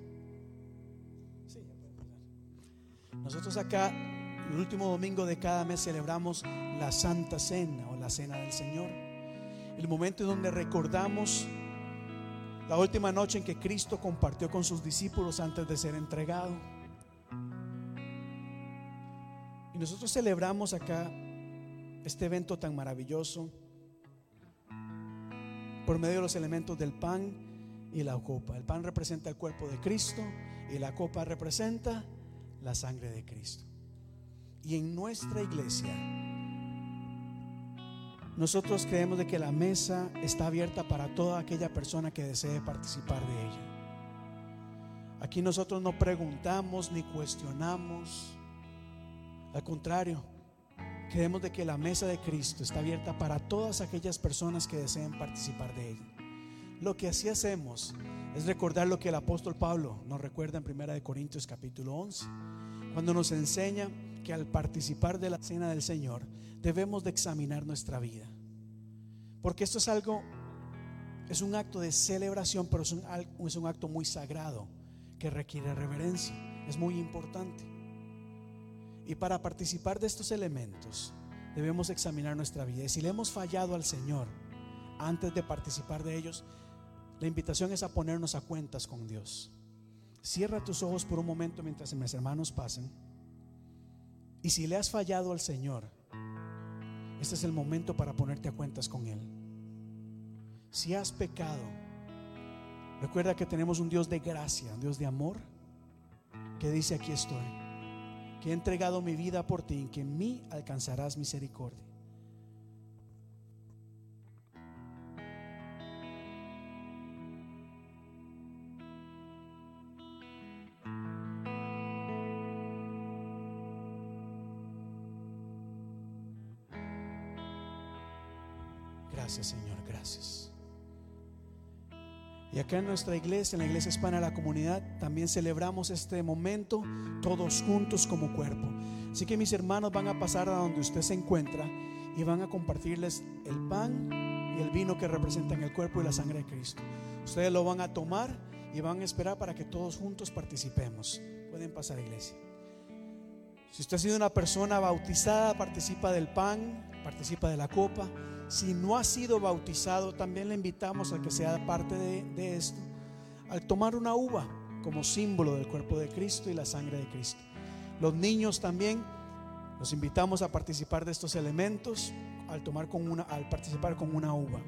Nosotros acá, el último domingo de cada mes, celebramos la Santa Cena o la Cena del Señor. El momento en donde recordamos la última noche en que Cristo compartió con sus discípulos antes de ser entregado. Y nosotros celebramos acá este evento tan maravilloso por medio de los elementos del pan y la copa. El pan representa el cuerpo de Cristo y la copa representa la sangre de Cristo. Y en nuestra iglesia nosotros creemos de que la mesa está abierta para toda aquella persona que desee participar de ella. Aquí nosotros no preguntamos ni cuestionamos. Al contrario, creemos de que la mesa de Cristo está abierta para todas aquellas personas que deseen participar de ella. Lo que así hacemos es recordar lo que el apóstol Pablo nos recuerda en 1 de Corintios capítulo 11, cuando nos enseña que al participar de la cena del Señor debemos de examinar nuestra vida. Porque esto es algo, es un acto de celebración, pero es un, es un acto muy sagrado que requiere reverencia. Es muy importante. Y para participar de estos elementos debemos examinar nuestra vida. Y si le hemos fallado al Señor antes de participar de ellos, la invitación es a ponernos a cuentas con Dios. Cierra tus ojos por un momento mientras mis hermanos pasen. Y si le has fallado al Señor, este es el momento para ponerte a cuentas con Él. Si has pecado, recuerda que tenemos un Dios de gracia, un Dios de amor, que dice aquí estoy, que he entregado mi vida por ti y que en mí alcanzarás misericordia. Gracias Señor, gracias. Y acá en nuestra iglesia, en la iglesia hispana de la comunidad, también celebramos este momento todos juntos como cuerpo. Así que mis hermanos van a pasar a donde usted se encuentra y van a compartirles el pan y el vino que representan el cuerpo y la sangre de Cristo. Ustedes lo van a tomar y van a esperar para que todos juntos participemos. Pueden pasar, iglesia. Si usted ha sido una persona bautizada, participa del pan, participa de la copa. Si no ha sido bautizado, también le invitamos a que sea parte de, esto, al tomar una uva como símbolo del cuerpo de Cristo y la sangre de Cristo. Los niños también los invitamos a participar de estos elementos al tomar con una, al participar con una uva.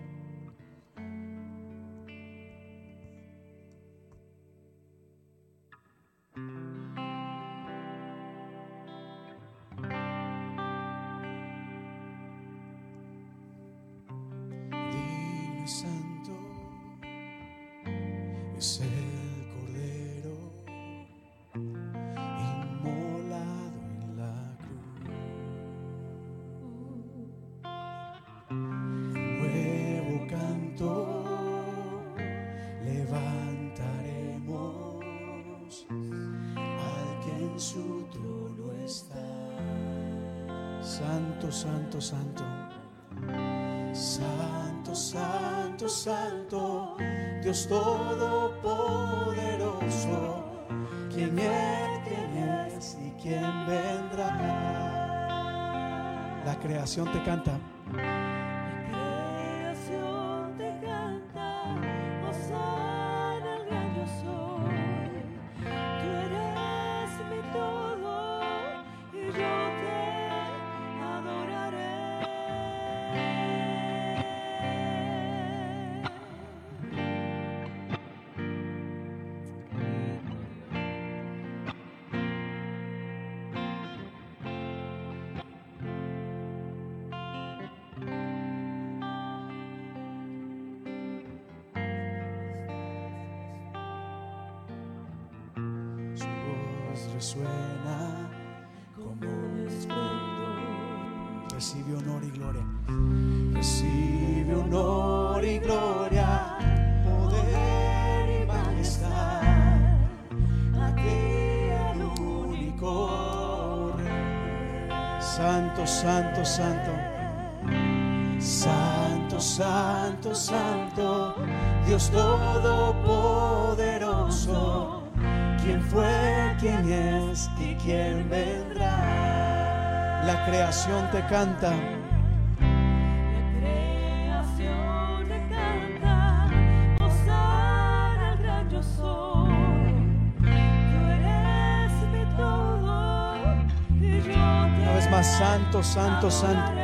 La creación te canta. Resuena como un estruendo. Recibe honor y gloria. Recibe honor y gloria, poder y majestad. A ti el único. Santo, santo, santo. Santo, santo, santo, Dios todopoderoso, quién fue, quién es y quién vendrá. La creación te canta, La creación te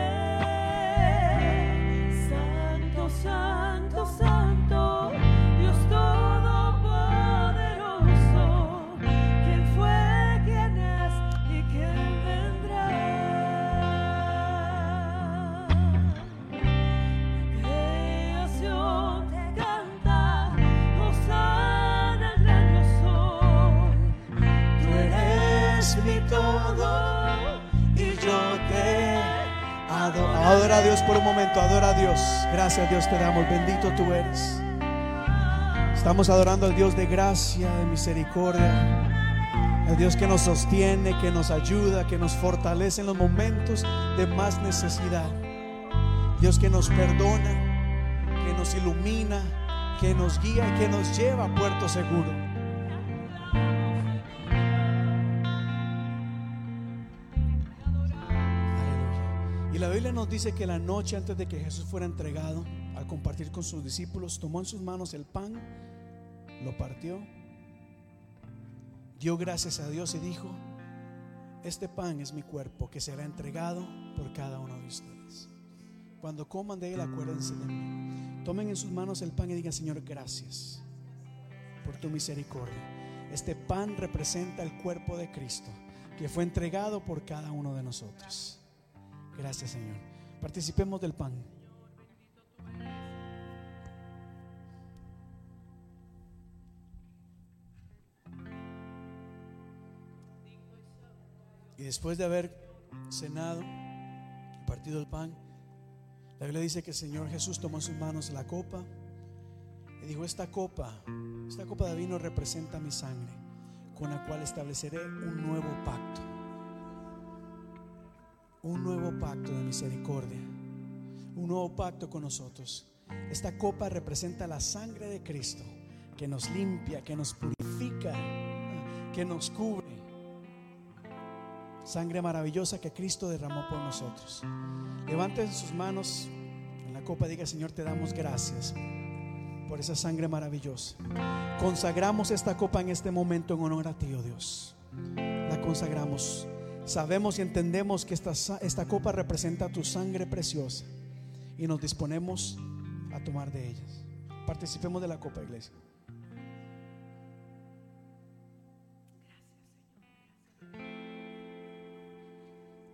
Dios te damos, bendito tú eres. Estamos adorando al Dios de gracia, de misericordia. El Dios que nos sostiene, que nos ayuda, que nos fortalece en los momentos de más necesidad. Dios que nos perdona. nos ilumina, que nos guía y que nos lleva a puerto seguro. Biblia nos dice que la noche antes de que Jesús fuera entregado a compartir con sus discípulos, tomó en sus manos el pan, lo partió, dio gracias a Dios y dijo, este pan es mi cuerpo que será entregado por cada uno de ustedes. Cuando coman de él, acuérdense de mí. Tomen en sus manos el pan y digan, Señor, gracias por tu misericordia. Este pan representa el cuerpo de Cristo que fue entregado por cada uno de nosotros. Gracias, Señor. Participemos del pan. Y después de haber cenado partido el pan, la Biblia dice que el Señor Jesús tomó en sus manos la copa y dijo, esta copa, esta copa de vino representa mi sangre, con la cual estableceré un nuevo pacto. Un nuevo pacto de misericordia. Un nuevo pacto con nosotros. Esta copa representa la sangre de Cristo, que nos limpia, que nos purifica, que nos cubre. Sangre maravillosa que Cristo derramó por nosotros. Levanten sus manos en la copa diga, Señor, te damos gracias por esa sangre maravillosa. Consagramos esta copa en este momento en honor a ti, oh Dios. La consagramos. Sabemos y entendemos que esta, esta copa representa tu sangre preciosa y nos disponemos a tomar de ellas. Participemos de la copa, iglesia.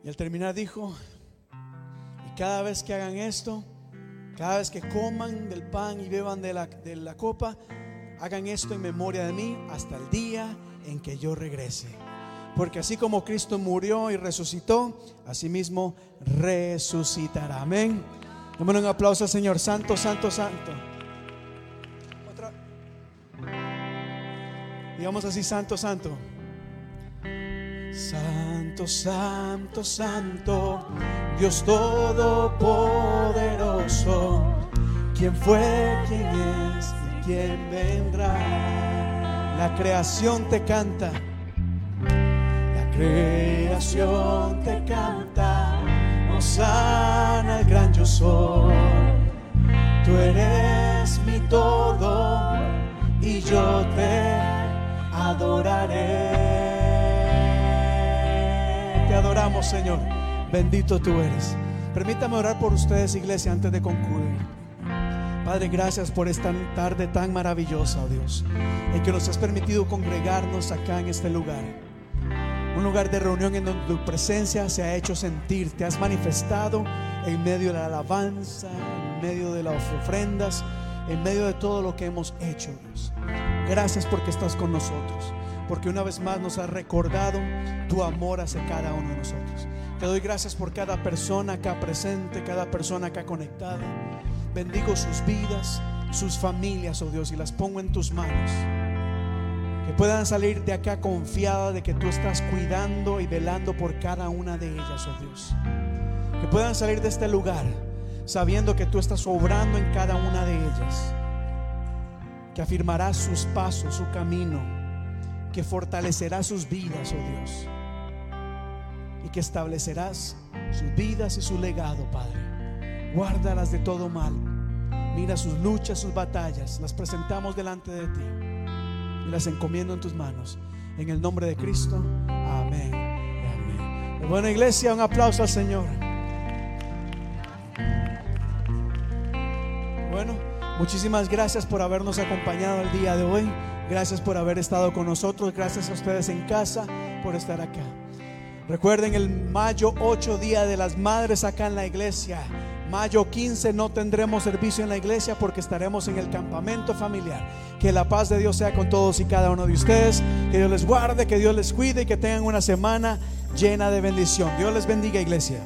Y al terminar dijo, y cada vez que hagan esto, cada vez que coman del pan y beban de la, de la copa, hagan esto en memoria de mí hasta el día en que yo regrese. Porque así como Cristo murió y resucitó, asimismo resucitará. Amén. Démosle un aplauso al Señor. Santo, santo, santo. Otra. Digamos así, santo, santo. Santo, santo, santo, Dios todopoderoso, quien fue, quien es y quien vendrá. La creación te canta, creación te canta, Osana el gran yo soy. Tú eres mi todo y yo te adoraré. Te adoramos, Señor. Bendito tú eres. Permítame orar por ustedes, iglesia, antes de concluir. Padre, gracias por esta tarde tan maravillosa, oh Dios, en que nos has permitido congregarnos acá en este lugar. Un lugar de reunión en donde tu presencia se ha hecho sentir, te has manifestado en medio de la alabanza, en medio de las ofrendas, en medio de todo lo que hemos hecho, Dios. Gracias porque estás con nosotros, porque una vez más nos has recordado tu amor hacia cada uno de nosotros. Te doy gracias por cada persona acá presente, cada persona acá conectada. Bendigo sus vidas, sus familias, oh Dios, y las pongo en tus manos. Que puedan salir de acá confiadas de que tú estás cuidando y velando por cada una de ellas, oh Dios. Que puedan salir de este lugar sabiendo que tú estás obrando en cada una de ellas. Que afirmarás sus pasos, su camino. Que fortalecerá sus vidas, oh Dios. Y que establecerás sus vidas y su legado, Padre. Guárdalas de todo mal. Mira sus luchas, sus batallas. Las presentamos delante de ti y las encomiendo en tus manos. En el nombre de Cristo, amén. amén. Buena iglesia, un aplauso al Señor. Bueno, muchísimas gracias por habernos acompañado el día de hoy. Gracias por haber estado con nosotros. Gracias a ustedes en casa por estar acá. Recuerden el mayo 8, Día de las Madres acá en la iglesia. Mayo 15 no tendremos servicio en la iglesia porque estaremos en el campamento familiar. Que la paz de Dios sea con todos y cada uno de ustedes. Que Dios les guarde, que Dios les cuide y que tengan una semana llena de bendición. Dios les bendiga, iglesia.